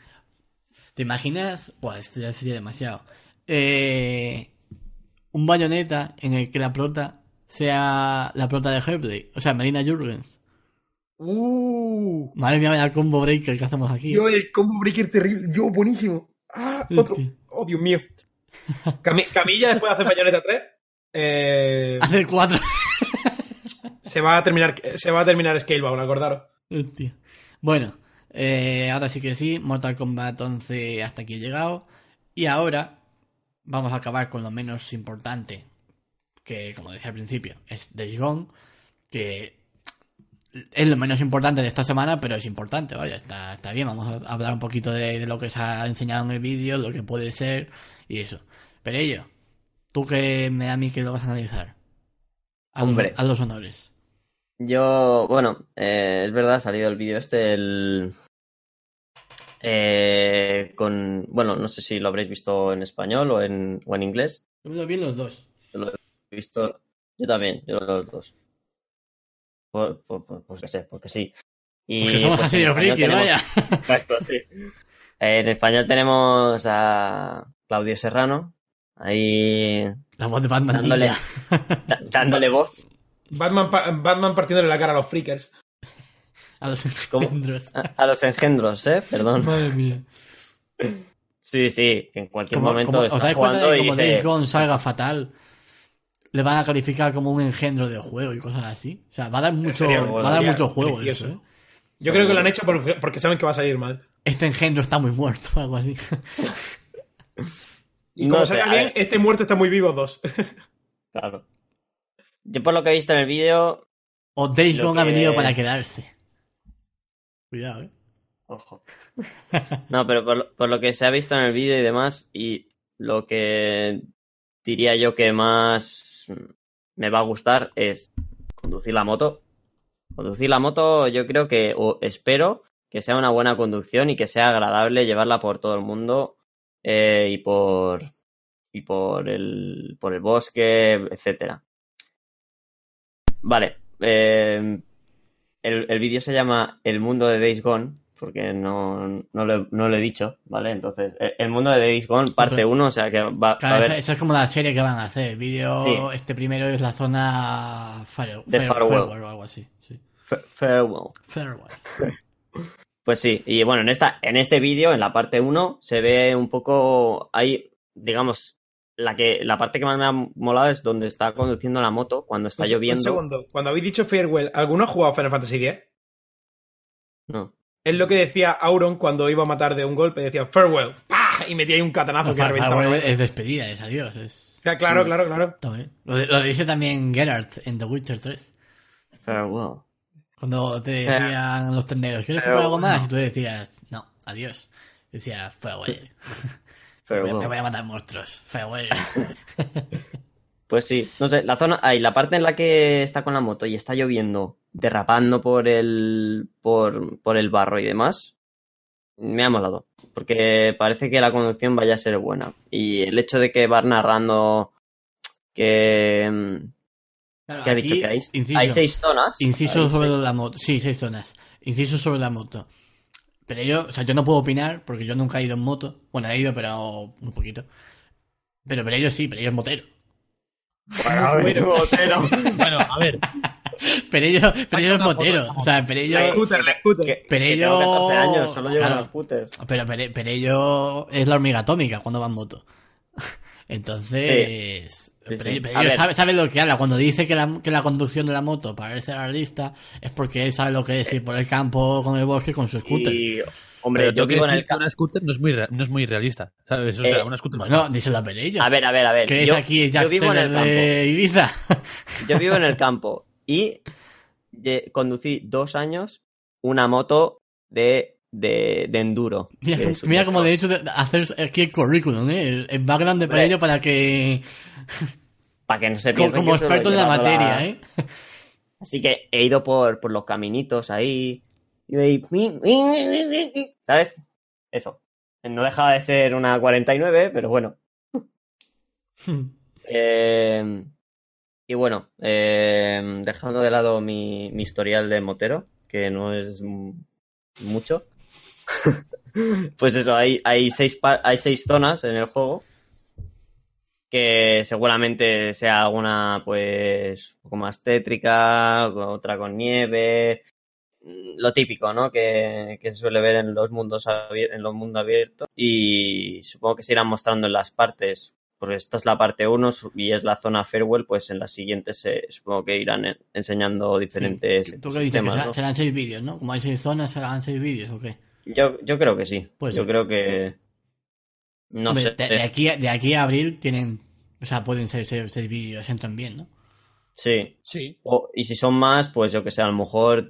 ¿Te imaginas? Buah, esto ya sería demasiado. Eh, un bayoneta en el que la prota sea la prota de Hellblade. O sea, Marina Jurgens. Uh. Madre mía, vaya combo breaker que hacemos aquí. Yo, el combo breaker terrible. Yo, buenísimo. Ah, otro. Oh, Dios mío. Cami- Camilla, después de hacer Bayonetta 3, eh, Hacer cuatro. se va a terminar, se va a terminar Scalebound, acordaros. Hostia. Bueno, eh, ahora sí que sí, Mortal Kombat 11 hasta aquí he llegado. Y ahora vamos a acabar con lo menos importante, que como decía al principio, es Days Gone, que es lo menos importante de esta semana, pero es importante, vaya, está, está bien. Vamos a hablar un poquito de, de lo que se ha enseñado en el vídeo, lo que puede ser y eso. Pero ello, tú que me da a mí que lo vas a analizar. A, Hombre. los, a los honores. Yo, bueno, eh, es verdad, ha salido el vídeo este, el... eh, con, bueno, no sé si lo habréis visto en español o en, o en inglés. Yo lo vi en los dos. Yo lo he visto, yo también, yo los dos. Por, por, por- pues que sé, porque sí. Y, Porque somos pues, así en de español friki, tenemos- vaya. Exacto, sí. En español tenemos a Claudio Serrano, ahí La voz de Batman. dándole, dándole voz. Batman, pa- Batman partiéndole la cara a los freakers. A los engendros. A, a los engendros, ¿eh? Perdón. Madre mía. Sí, sí, que en cualquier Como- momento como- ¿Os dais cuenta jugando de que y como dices, Days Gone salga fatal? Le van a calificar como un engendro del juego y cosas así. O sea, va a dar mucho, va a dar mucho juego delicioso. eso, ¿eh? Yo creo que lo han hecho porque, porque saben que va a salir mal. Este engendro está muy muerto, algo así. Y No como sé, salga a bien, ver. este muerto está muy vivo dos. Claro. Yo por lo que he visto en el vídeo, O Days ha venido para quedarse. Cuidado, ¿eh? Ojo. No, pero por, lo- por lo que se ha visto en el vídeo y demás, y lo que diría yo que más me va a gustar es conducir la moto. Conducir la moto, yo creo que, o espero que sea una buena conducción y que sea agradable llevarla por todo el mundo eh, y por y por el por el bosque, etcétera. Vale. eh, el, el vídeo se llama El mundo de Days Gone, porque no, no, lo, no lo he dicho, ¿vale? Entonces, el, el mundo de Days Gone, parte Pero- 1, o sea que va, a haber... esa, esa es como la serie que van a hacer. El vídeo, Sí. este primero es la zona Fire, De Fire- Farewell. Farewell o algo así. Sí. Fa- Farewell. Farewell. Pues sí, y bueno, en esta, en este vídeo, en la parte 1, se ve un poco. Hay, digamos, la que, la parte que más me ha molado es donde está conduciendo la moto cuando está Un- lloviendo. Un segundo. Cuando habéis dicho Farewell, ¿alguno ha jugado Final Fantasy X? No. Es lo que decía Auron cuando iba a matar de un golpe. Decía Farewell. ¡Pah! Y metía ahí un catanazo No, que Far- reventaba. Es despedida, es adiós. Es... Claro, Claro, claro, claro. Está bien. Lo, lo dice también Geralt en The Witcher 3. Farewell. Cuando te decían los tenderos, ¿quieres comprar algo más? Y tú decías, no, adiós. Decías, farewell. A- me voy Farewell. a matar monstruos. Farewell. Pues sí, no sé, la zona, ahí, la parte en la que está con la moto y está lloviendo, derrapando por el, por, por el barro y demás, me ha molado. Porque parece que la conducción vaya a ser buena. Y el hecho de que va narrando que, mm, Claro, ¿qué ha aquí, dicho que hay, inciso, hay seis zonas. Inciso Hay sobre seis- la moto. Sí, seis zonas. Inciso sobre la moto. Pero yo, o sea, yo no puedo opinar porque yo nunca he ido en moto. Bueno, he ido, pero un poquito. Pero pero ellos sí, pero ellos es motero. Bueno, a ver, Pero ellos, pero ellos es motero. O sea, pero El ellos. scooter, el scooter. Que, Pero que ellos- tengo 14 años, solo llevo Claro. los scooters. Pero, pero, pero ellos es la hormiga atómica cuando va en moto. Entonces. Sí, pero, sí. pero ellos sabe, sabe lo que habla. Cuando dice que la, que la conducción de la moto parece realista, es porque él sabe lo que es ir por el campo con el bosque con su scooter. Y, hombre, pero yo vivo en el campo. una scooter no es muy, no es muy realista, ¿sabes? O Eh, sea, una scooter Bueno, díselo a ellos. A ver, a ver, a ver. Que es yo, aquí el yo Jack vivo en el campo. de Ibiza. Yo vivo en el campo y de- conducí dos años una moto de, de, de enduro. Mira, como de hecho de- hacer aquí el currículum, ¿eh? El, el background de para ello para que. Para que no se Como, piensen como solo experto en la materia, ¿eh? Así que he ido por, por los caminitos ahí. Y ahí, ¿Sabes? Eso. No dejaba de ser una 49, pero bueno. Eh, y bueno, eh, dejando de lado mi, mi historial de motero, que no es mucho. pues eso, hay, hay, seis hay seis zonas en el juego. Que seguramente sea alguna, pues, un poco más tétrica, otra con nieve. Lo típico, ¿no? Que, que se suele ver en los mundos en los mundos abiertos. Y supongo que se irán mostrando en las partes porque esta es la parte 1 y es la zona Farewell, pues en las siguientes se, supongo que irán en- enseñando diferentes ¿Tú qué dices? Que temas, será- ¿no? serán seis vídeos, ¿no? Como hay seis zonas, serán seis vídeos, ¿o qué? Yo, yo creo que sí. Puede yo creo que... No Hombre, sé. de, de aquí, a- de aquí a abril tienen. O sea, pueden ser seis, vídeos, entran bien, ¿no? Sí. Sí. O- y si son más, pues yo que sé, a lo mejor...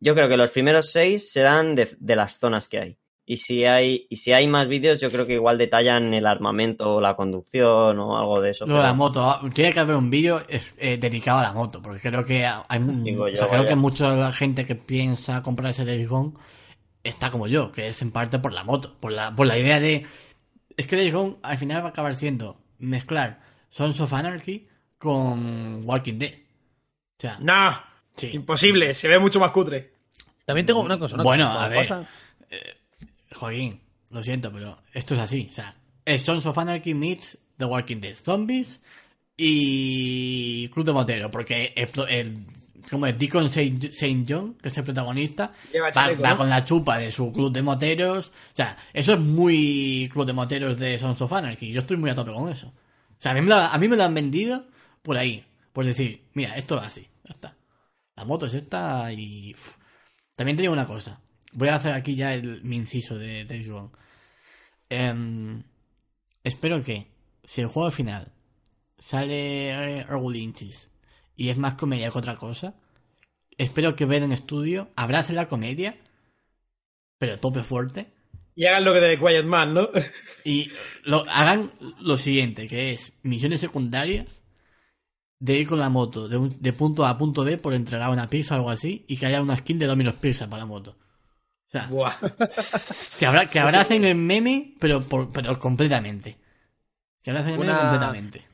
Yo creo que los primeros seis serán de, de las zonas que hay. Y si hay, y si hay más vídeos, yo creo que igual detallan el armamento o la conducción o algo de eso. Lo de la moto, ah, tiene que haber un vídeo es- eh, dedicado a la moto, porque creo que hay o yo, sea, creo vaya. que mucha de la gente que piensa comprarse Days Gone está como yo, que es en parte por la moto, por la, por la idea de es que Days Gone al final va a acabar siendo mezclar Sons of Anarchy con Walking Dead. O sea, Nah, sí. imposible, se ve mucho más cutre. También tengo una cosa. Bueno, a ver. cosa- Joaquín, lo siento, pero esto es así. O sea, es Sons of Anarchy meets The Walking Dead Zombies y Club de Motero, porque el, el- como es Deacon Saint, Saint John, que es el protagonista, Lleva va, chaleco, va ¿no? con la chupa de su club de moteros. O sea, eso es muy club de moteros de Sons of Anarchy. Yo estoy muy a tope con eso. O sea, a mí me lo, a mí me lo han vendido por ahí. Por decir, mira, esto va así. Ya está. La moto es esta y... También te digo una cosa. Voy a hacer aquí ya el, mi inciso de Days Gone. Em, espero que, si el juego al final sale eh, Raúl Inchis y es más comedia que otra cosa, espero que en Studio abrace la comedia, pero tope fuerte, Y hagan lo que de Quiet Man, ¿no? y lo, hagan lo siguiente, que es misiones secundarias de ir con la moto de, un- de punto A a punto B por entregar una pizza o algo así y que haya una skin de Domino's Pizza para la moto. O sea, Buah. que, abra- que abracen el meme, pero, por, pero completamente. Que abracen el meme completamente.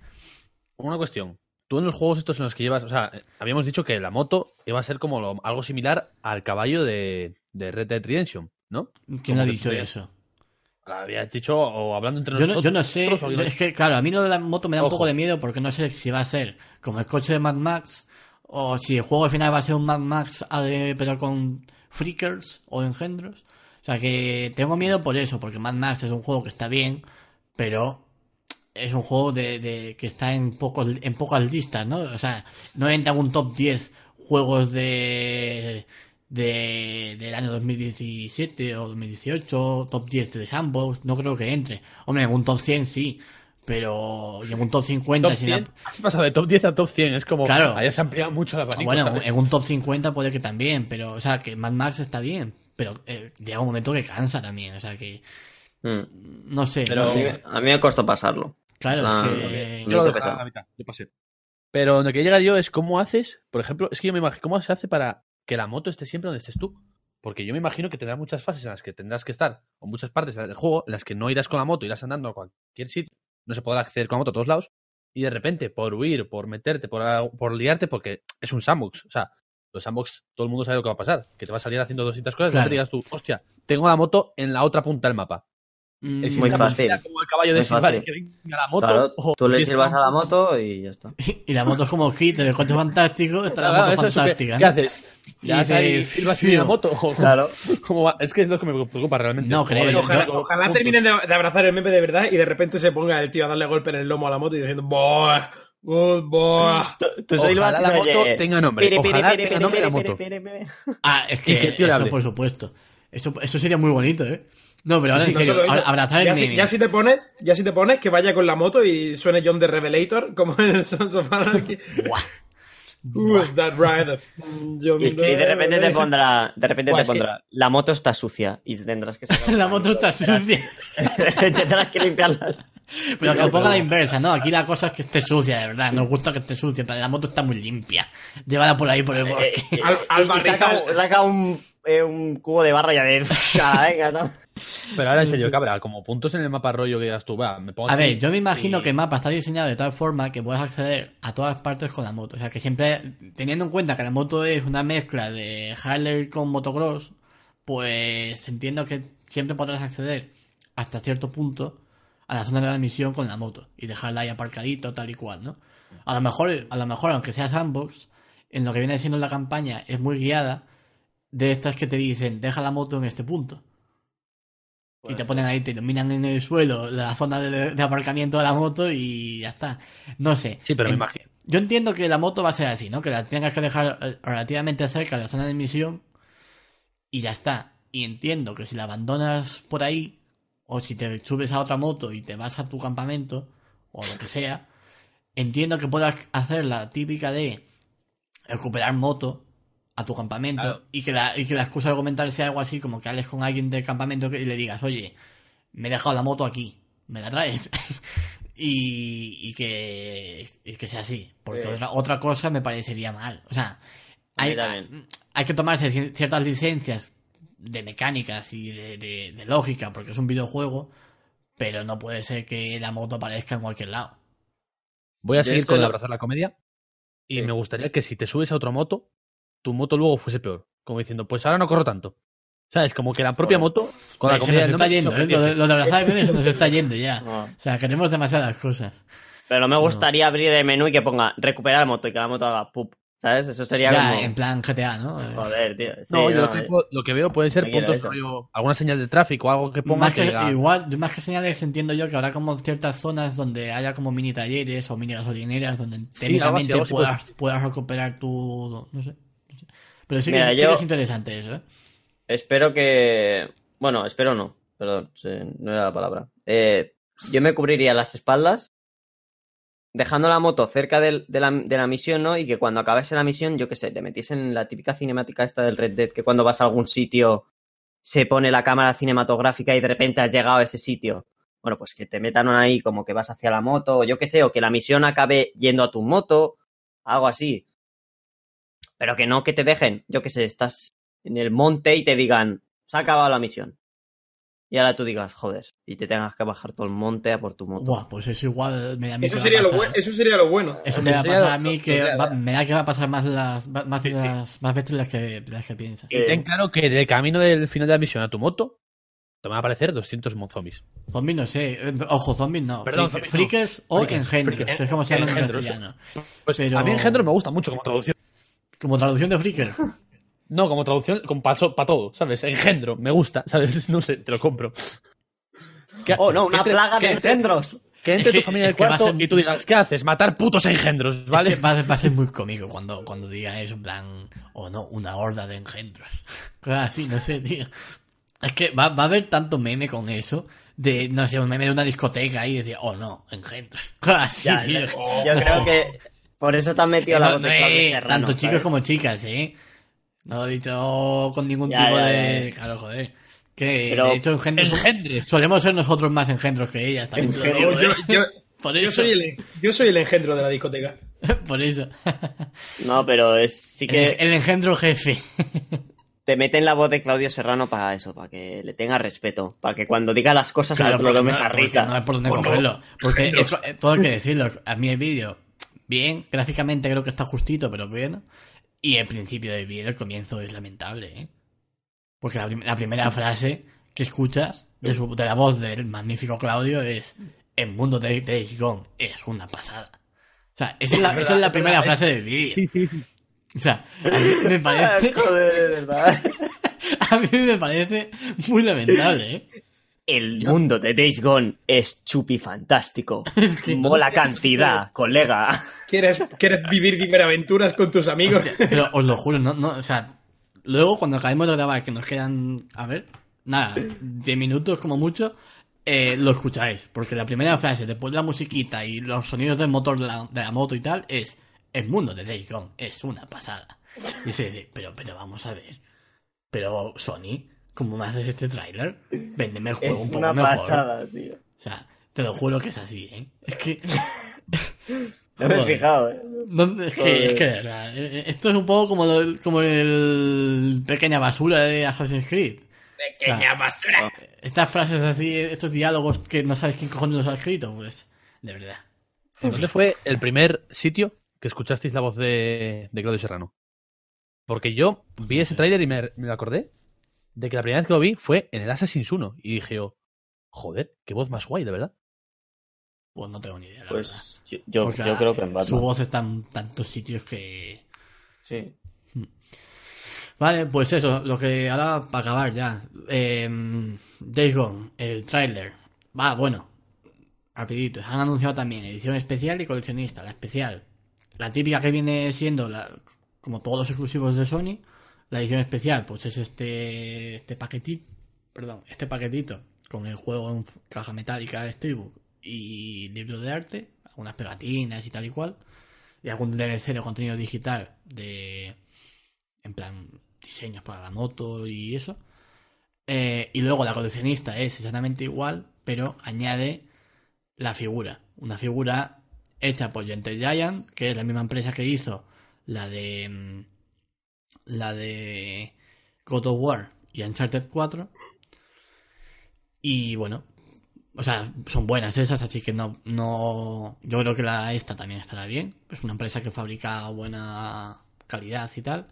Una cuestión. Tú en los juegos estos en los que llevas, o sea, habíamos dicho que la moto iba a ser como lo- algo similar al caballo de, de Red Dead Redemption, ¿no? ¿Quién ha dicho eso? Habías dicho, o hablando entre Yo no, nosotros. yo no sé, nosotros, es que claro, a mí lo de la moto me da un poco de miedo porque no sé si va a ser como el coche de Mad Max o si el juego al final va a ser un Mad Max eh, pero con freakers o engendros. O sea que tengo miedo por eso, porque Mad Max es un juego que está bien, pero es un juego de, de- que está en pocos en pocas listas, ¿no? O sea, no entra en un top 10 juegos de, de del año 2017 o 2018, top 10 de Sandbox, no creo que entre. Hombre, en un top 100 sí, pero y en un top 50 Top sin la- 100, has pasado de top 10 a top 100, es como. Claro. Hayas ampliado mucho la abanico, bueno, ¿sabes? en un top 50 puede que también, pero o sea, que Mad Max está bien, pero eh, llega un momento que cansa también, o sea que Mm. no sé, Pero- no sé. a mí me costó pasarlo. Claro, Ah, que Yo lo la mitad, yo pasé. Pero donde quería llegar yo es cómo haces, por ejemplo, es que yo me imagino, ¿cómo se hace para que la moto esté siempre donde estés tú? Porque yo me imagino que tendrás muchas fases en las que tendrás que estar, o muchas partes del juego en las que no irás con la moto, irás andando a cualquier sitio, no se podrá acceder con la moto a todos lados, y de repente, por huir, por meterte, por, por liarte, porque es un sandbox, o sea, los sandbox, todo el mundo sabe lo que va a pasar, que te va a salir haciendo distintas cosas, y de Claro. repente digas tú, hostia, tengo la moto en la otra punta del mapa. Mm, ¿Existe Muy fácil. como el caballo de silbar que venga la moto? Claro, o tú le sirvas a la moto y ya está. y la moto es como kit del coche fantástico, está Claro, la moto ¿qué- fantástica. ¿Qué, ¿no? haces? Y ¿Ya dice, silbas y la moto? ¿O Claro. cómo va? Es que es lo que me preocupa realmente. No creo, Ojalá, terminen de, de abrazar el meme de verdad y de repente se ponga el tío a darle golpe en el lomo a la moto y diciendo ¡Boah! Good boy. Tú Ojalá silbas la moto oye, tenga nombre, ojalá tenga nombre la moto. Ah, es que, el eso por supuesto. Eso, eso sería muy bonito, ¿eh? No, pero ahora en serio, ahora- abrazar el ya, si, meme. ya si te pones, ya si te pones que vaya con la moto y suene John the Revelator como en Sons of Anarchy. Buah. Who is that rider? John Y, de repente te pondrá, de repente Buah, te que- pondrá, la moto está sucia y tendrás que sacar La moto está sucia. tendrás que limpiarlas. Pero que lo ponga a la inversa, ¿no? Aquí la cosa es que esté sucia, de verdad. Nos gusta que esté sucia, pero la moto está muy limpia. Llévala por ahí, por el Eh, bosque. eh, Al- al saca, barrical. un- saca un, eh, un cubo de barro y ya de... "Ah, venga, no". Pero ahora en serio, cabra, como puntos en el mapa rollo que digas tú, va, me pongo A ver, yo me imagino y- que el mapa está diseñado de tal forma que puedes acceder a todas partes con la moto. O sea, que siempre, teniendo en cuenta que la moto es una mezcla de Harley con motocross, pues entiendo que siempre podrás acceder hasta cierto punto a la zona de la misión con la moto y dejarla ahí aparcadito, tal y cual, ¿no? A lo mejor, a lo mejor, aunque sea sandbox, en lo que viene siendo la campaña es muy guiada de estas que te dicen, deja la moto en este punto. Y te ponen ahí, te iluminan en el suelo la zona de, de aparcamiento de la moto y ya está. No sé. Sí, pero me En- imagino. Yo entiendo que la moto va a ser así, ¿no? Que la tengas que dejar eh, relativamente cerca de la zona de emisión y ya está. Y entiendo que si la abandonas por ahí, o si te subes a otra moto y te vas a tu campamento, o lo que sea, entiendo que puedas hacer la típica de recuperar moto a tu campamento Claro. y, que la, y que la excusa argumental sea algo así como que hables con alguien del campamento que- y le digas, oye, me he dejado la moto aquí, ¿me la traes? y, y que, y que sea así, porque Sí. otra, otra cosa me parecería mal. O sea, hay, hay que tomarse cier- ciertas licencias de mecánicas y de, de- de lógica, porque es un videojuego, pero no puede ser que la moto aparezca en cualquier lado. Voy a seguir con el abrazar la comedia. Y Sí. me gustaría que si te subes a otra moto, tu moto luego fuese peor. Como diciendo, pues ahora no corro tanto. ¿Sabes? Como que la propia moto, con la se nos está yendo, ¿eh? lo, de, lo de abrazar el se nos está yendo ya. No. O sea, queremos demasiadas cosas. Pero me gustaría abrir el menú y que ponga recuperar moto y que la moto haga pup. ¿Sabes? Eso sería Ya, como... en plan GTA, ¿no? Joder, tío. Sí, No, yo lo, que, eh. lo que veo pueden ser puntos rollo, alguna señal de tráfico, algo que ponga Más que, que diga- igual, más que señales entiendo yo que habrá como ciertas zonas donde haya como mini talleres o mini gasolineras donde algo así, técnicamente algo así, puedas, puedas recuperar tu... No sé. Pero sí que, sí es interesante eso, ¿eh? Espero que... Bueno, espero no. Perdón, no era la palabra. Eh, yo me cubriría las espaldas dejando la moto cerca del- de, la, de la misión, ¿no? Y que cuando acabase la misión, yo qué sé, te metiesen en la típica cinemática esta del Red Dead, que cuando vas a algún sitio se pone la cámara cinematográfica y de repente has llegado a ese sitio. Bueno, pues que te metan ahí como que vas hacia la moto, o yo qué sé, o que la misión acabe yendo a tu moto, algo así. Pero que no que te dejen, yo qué sé, estás en el monte y te digan, se ha acabado la misión. Y ahora tú digas, joder, y te tengas que bajar todo el monte a por tu moto. Buah, pues eso igual me da Eso que sería, lo bueno, ¿eh? eso sería lo bueno. Eso me va a pasar a mí que va- me da que va a pasar más las más, Sí, sí. las- más veces las que, las que piensas. Que- Ten claro que de camino del final de la misión a tu moto te van a aparecer 200 mon- zombies. Zombies no sé, eh, ojo, zombies no. Perdón, Freak- zombies no. Freakers o Freakers, engendros, freakers. que es como se llama en Engendros. castellano. Pues Pero- a mí engendro me gusta mucho como traducción. Como traducción de Freaker. No, como traducción, como para todo, ¿sabes? Engendro, me gusta, ¿sabes? No sé, te lo compro. Que- Oh, no, una entre- plaga de engendros. Que entre Es que- tu familia en es el que va a cuarto ser- y tú digas, ¿qué haces? Matar putos engendros, ¿Vale? Va, a- va a ser muy cómico cuando, cuando diga eso, en plan, o no, una horda de engendros. Cosas así, no sé, tío. Es que va, va a haber tanto meme con eso, de, no sé, un meme de una discoteca y decir, oh no, engendros. Cosas así, Ya, tío. Yo creo que por eso te han metido la No, voz de no, Claudio eh, Serrano, tanto chicos ¿sabes? como chicas, ¿eh? No lo he dicho con ningún Ya, tipo ya, de... ya. Claro, joder. Que, Pero- de hecho, engendros... Solemos ser nosotros más engendros que ellas, también digo, ¿eh? yo- Por yo soy el, yo soy el engendro de la discoteca. Por eso. No, pero es sí que el engendro jefe. te meten la voz de Claudio Serrano para eso, para que le tenga respeto, para que cuando diga las cosas Claro, no te lo tomes no, a risa. no hay por dónde cogerlo. Porque eh, todo hay que decirlo. A mí el vídeo, bien, gráficamente creo que está justito, pero bien. Y el principio del vídeo, el comienzo es lamentable, ¿eh? Porque la, prim- la primera frase que escuchas de, su- de la voz del magnífico Claudio es El mundo de Days Gone es una pasada. O sea, esa es la, esa es la primera frase del vídeo. Sí, sí, sí. O sea, a mí me parece, Joder, de verdad. a mí me parece muy lamentable, ¿eh? El mundo de Days Gone es chupi fantástico. Mola cantidad, colega. ¿Quieres, ¿Quieres vivir superaventuras con tus amigos? Pero os lo juro, no, no, o sea, luego cuando acabemos de grabar, que nos quedan, a ver, nada, 10 minutos como mucho, eh, lo escucháis. Porque la primera frase, después de la musiquita y los sonidos del motor de la, de la moto y tal, es, el mundo de Days Gone es una pasada. Y dice, pero, pero vamos a ver, pero Sony, ¿cómo me haces este tráiler? Véndeme el juego Es un poco una mejor. pasada, tío. O sea, te lo juro que es así, ¿eh? Es que... No me he fijado, eh. No, es, que, es que de verdad, eh, eh, esto es un poco como, lo- como el pequeña basura de Assassin's Creed. Pequeña basura. Estas frases así, estos diálogos que no sabes quién cojones los ha escrito, pues, de verdad. ¿Dónde fue el primer sitio que escuchasteis la voz de, de Claudio Serrano? Porque yo vi ese tráiler y me, me acordé de que la primera vez que lo vi fue en el Assassin's 1 y dije yo, joder, qué voz más guay, de verdad. Pues no tengo ni idea, la verdad. Pues yo, yo, creo que en Su voz está en tantos sitios que... Sí. Vale, pues eso, lo que ahora para acabar ya. Eh, Days Gone, el tráiler. Va, bueno, rapidito. Han anunciado también edición especial y coleccionista. La especial, la típica que viene siendo la, como todos los exclusivos de Sony. La edición especial, pues es este, este paquetito, perdón, este paquetito con el juego en caja metálica de Steelbook y libros de arte, algunas pegatinas y tal y cual, y algún DLC de contenido digital de, en plan, diseños para la moto y eso. Eh, y luego la coleccionista es exactamente igual, pero añade la figura. Una figura hecha por Gentle Giant, que es la misma empresa que hizo la de. La de. God of War y Uncharted 4. Y bueno. O sea, son buenas esas, así que no, no. Yo creo que la esta también estará bien. Es una empresa que fabrica buena calidad y tal.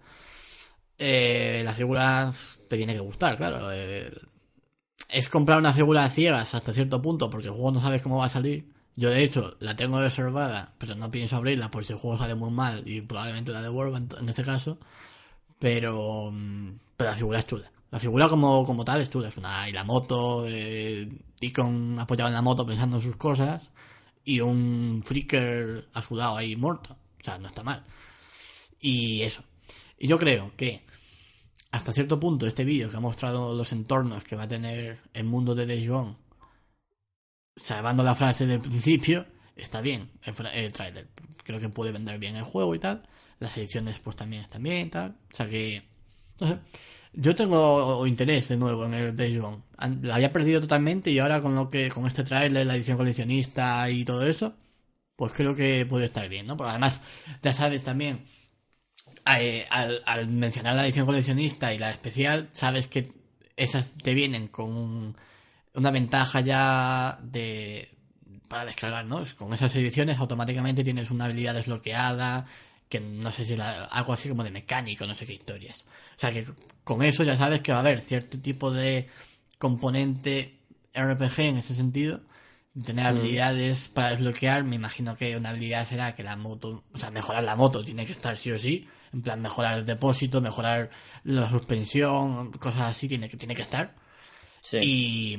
Eh, la figura te tiene que gustar, claro. Eh, es comprar una figura a ciegas hasta cierto punto, porque el juego no sabes cómo va a salir. Yo de hecho la tengo reservada, pero no pienso abrirla por si el juego sale muy mal y probablemente la devuelva en, en ese caso. Pero, mm, pero la figura es chula. La figura como, como tal es chula. Es una, y la moto, eh, Deacon apoyado en la moto pensando en sus cosas y un freaker a su lado ahí muerto. O sea, no está mal. Y eso. Y yo creo que hasta cierto punto este vídeo que ha mostrado los entornos que va a tener el mundo de Days Gone, salvando la frase del principio, está bien el, el trailer. Creo que puede vender bien el juego y tal. Las ediciones pues también están bien tal. O sea que... No sé. Yo tengo interés de nuevo en el Days Gone. La había perdido totalmente y ahora con lo que con este tráiler, la edición coleccionista y todo eso, pues creo que puede estar bien, ¿no? Porque además, ya sabes también, eh, al, al mencionar la edición coleccionista y la especial, sabes que esas te vienen con un- una ventaja ya de para descargar, ¿no? Con esas ediciones automáticamente tienes una habilidad desbloqueada, que no sé si la- algo así como de mecánico, no sé qué historias. O sea que con eso ya sabes que va a haber cierto tipo de componente RPG en ese sentido. Tener habilidades para desbloquear, me imagino que una habilidad será que la moto, o sea, mejorar la moto tiene que estar sí o sí, en plan mejorar el depósito, mejorar la suspensión, cosas así, tiene que, tiene que estar. Sí. Y,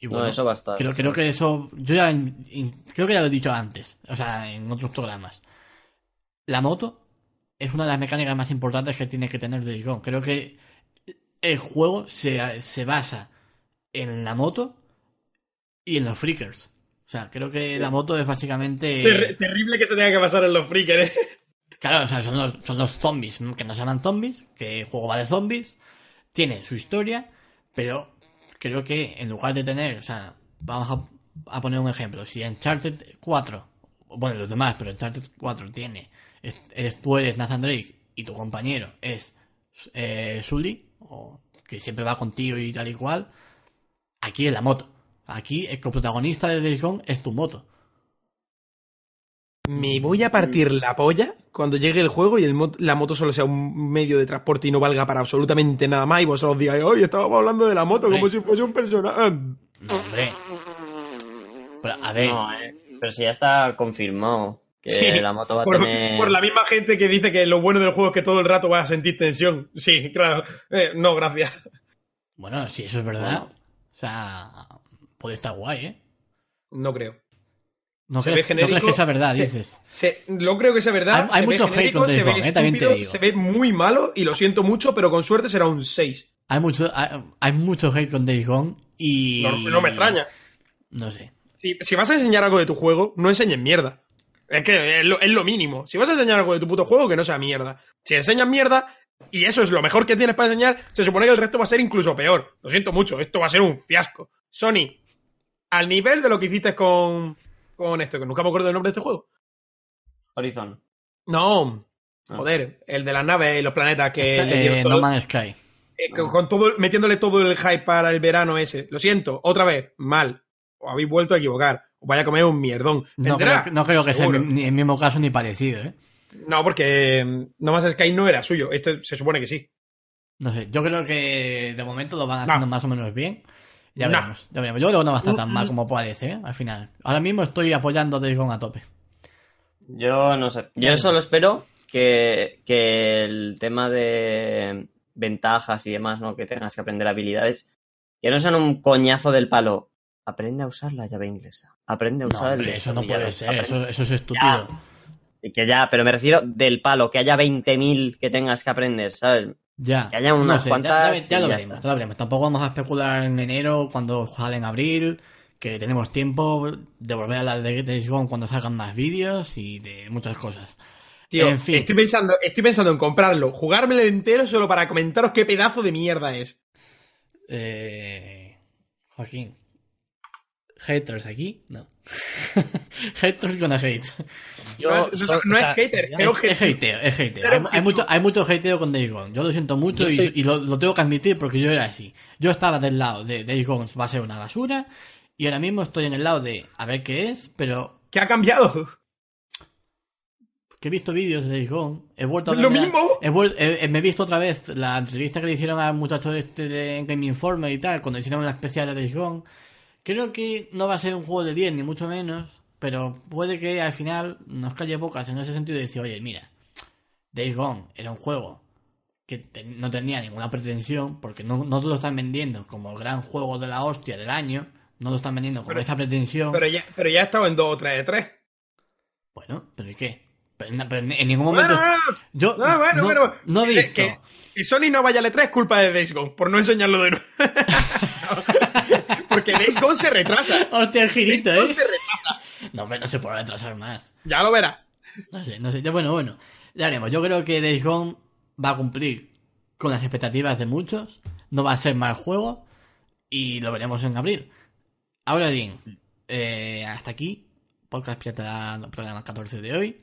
y No, bueno, eso va a estar. Creo, creo que eso, yo ya, creo que ya lo he dicho antes, o sea, en otros programas. La moto es una de las mecánicas más importantes que tiene que tener Days Gone. Creo que el juego se, se basa en la moto y en los freakers. O sea, creo que la moto es básicamente... Ter- terrible que se tenga que pasar en los freakers. ¿eh? Claro, o sea, son los, son los zombies, que no se llaman zombies, que el juego va de zombies, tiene su historia, pero creo que en lugar de tener, o sea, vamos a, a poner un ejemplo, si Uncharted 4, bueno, los demás, pero Uncharted 4 tiene, es- eres, tú eres Nathan Drake y tu compañero es eh, Sully, o que siempre va contigo y tal y cual, aquí es la moto. Aquí el coprotagonista de Days Gone es tu moto. Me voy a partir la polla cuando llegue el juego y el la moto solo sea un medio de transporte y no valga para absolutamente nada más y vosotros digáis, oye, estábamos hablando de la moto como si fuese un personaje. No, hombre. Pero, a ver, No, eh, Pero si ya está confirmado Sí, la moto va a Por, tener. por la misma gente que dice que lo bueno del juego es que todo el rato vas a sentir tensión. Sí, claro. Eh, no, gracias. Bueno, si eso es verdad, o sea, puede estar guay, ¿eh? No creo. No, Se crees, ve no crees genérico, que sea verdad, se- dices. Se, lo creo que sea verdad. Hay- hay se ve mucho hate genérico, con se Days ve Gone, eh, también te estúpido, digo. Se ve muy malo y lo siento mucho, pero con suerte será un 6. Hay mucho, hay, hay mucho hate con Days Gone y... No, no me extraña. No sé. Si, si vas a enseñar algo de tu juego, no enseñes mierda. Es que es lo, es lo mínimo. Si vas a enseñar algo de tu puto juego, que no sea mierda. Si enseñas mierda, y eso es lo mejor que tienes para enseñar, se supone que el resto va a ser incluso peor. Lo siento mucho, esto va a ser un fiasco. Sony, al nivel de lo que hiciste con, con esto, que nunca me acuerdo del nombre de este juego. Horizon. No, Ah. joder, el de las naves y los planetas que le Eh, no Man's Sky. eh, con, con todo, metiéndole todo el hype para el verano ese. Lo siento, otra vez, mal. Os habéis vuelto a equivocar. Vaya a comer un mierdón. No creo, no creo que sea seguro. ni el mismo caso ni parecido, ¿eh? No, porque mm, No Man's Sky no era suyo. Este se supone que sí. No sé, yo creo que de momento lo van haciendo No. más o menos bien. Ya No. veremos, ya veremos. Yo creo que no va a estar tan mal como parece, ¿eh? Al final. Ahora mismo estoy apoyando Days Gone a tope. Yo no sé. Yo solo espero que, que el tema de ventajas y demás, ¿no? Que tengas que aprender habilidades, que no sean un coñazo del palo. Aprende a usar la llave inglesa. Aprende a No, usar hombre, el eso no puede ser, Aprende- eso, eso es estúpido. Y que ya, pero me refiero del palo, que haya 20.000 que tengas que aprender, ¿sabes? Ya. Que haya unas No sé, cuantas Ya, ya- ya y lo veremos, ya lo veremos. Tampoco vamos a especular en enero cuando sale en abril, que tenemos tiempo de volver a la de Days Gone cuando salgan más vídeos y de muchas cosas. Tío, En fin. estoy, pensando, estoy pensando en comprarlo, jugármelo entero solo para comentaros qué pedazo de mierda es. Eh, Joaquín. Haters aquí, no. Haters con hate. no es, no- no es hater, es Es, es hateo, es hateo. Hay, mucho, hay mucho hateo con Days Gone. Yo lo siento mucho Yo y, lo, lo tengo que admitir porque yo era así. Yo estaba del lado de Days Gone va a ser una basura y ahora mismo estoy en el lado de a ver qué es, pero ¿Qué ha cambiado? que he visto vídeos de Days Gone, he vuelto a Lo verme la- mismo. he he- he- me he visto otra vez la entrevista que le hicieron al muchacho este de Game Informer y tal, cuando hicieron una especial de Days Gone. Creo que no va a ser un juego de 10, ni mucho menos, pero puede que al final nos calle bocas en ese sentido y decir, oye, mira, Days Gone era un juego que te- no tenía ninguna pretensión, porque no, no te lo están vendiendo como el gran juego de la hostia del año, no lo están vendiendo con esa pretensión. Pero ya, pero ya ha estado en dos o tres de tres. Bueno, pero ¿y qué? Pero, en- pero en- en ningún momento... Bueno, no, no, Yo no, bueno, no, bueno. no he visto... Que, que Sony no vaya al E3 es culpa de Days Gone, por no enseñarlo de nuevo. Porque Days Gone se retrasa. Hostia, el girito, Days Gone ¿eh? se retrasa. No, hombre, no se puede retrasar más. Ya lo verás. No sé, no sé. Bueno, bueno. Ya haremos. Yo creo que Days Gone va a cumplir con las expectativas de muchos. No va a ser mal juego. Y lo veremos en abril. Ahora bien, eh, hasta aquí. Podcast Pirata programa 14 de hoy.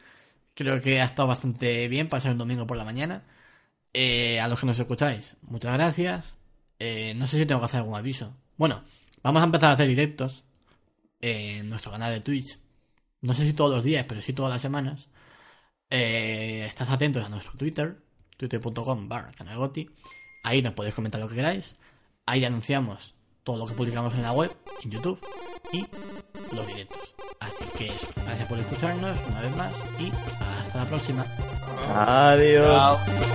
Creo que ha estado bastante bien pasar un domingo por la mañana. Eh, a los que nos escucháis, muchas gracias. Eh, no sé si tengo que hacer algún aviso. Bueno, vamos a empezar a hacer directos en nuestro canal de Twitch. No sé si todos los días, pero sí todas las semanas. Eh, estad atentos a nuestro Twitter, twitter.com barra canalgoti. Ahí nos podéis comentar lo que queráis. Ahí anunciamos todo lo que publicamos en la web, en YouTube y los directos. Así que eso, gracias por escucharnos una vez más y hasta la próxima. Adiós.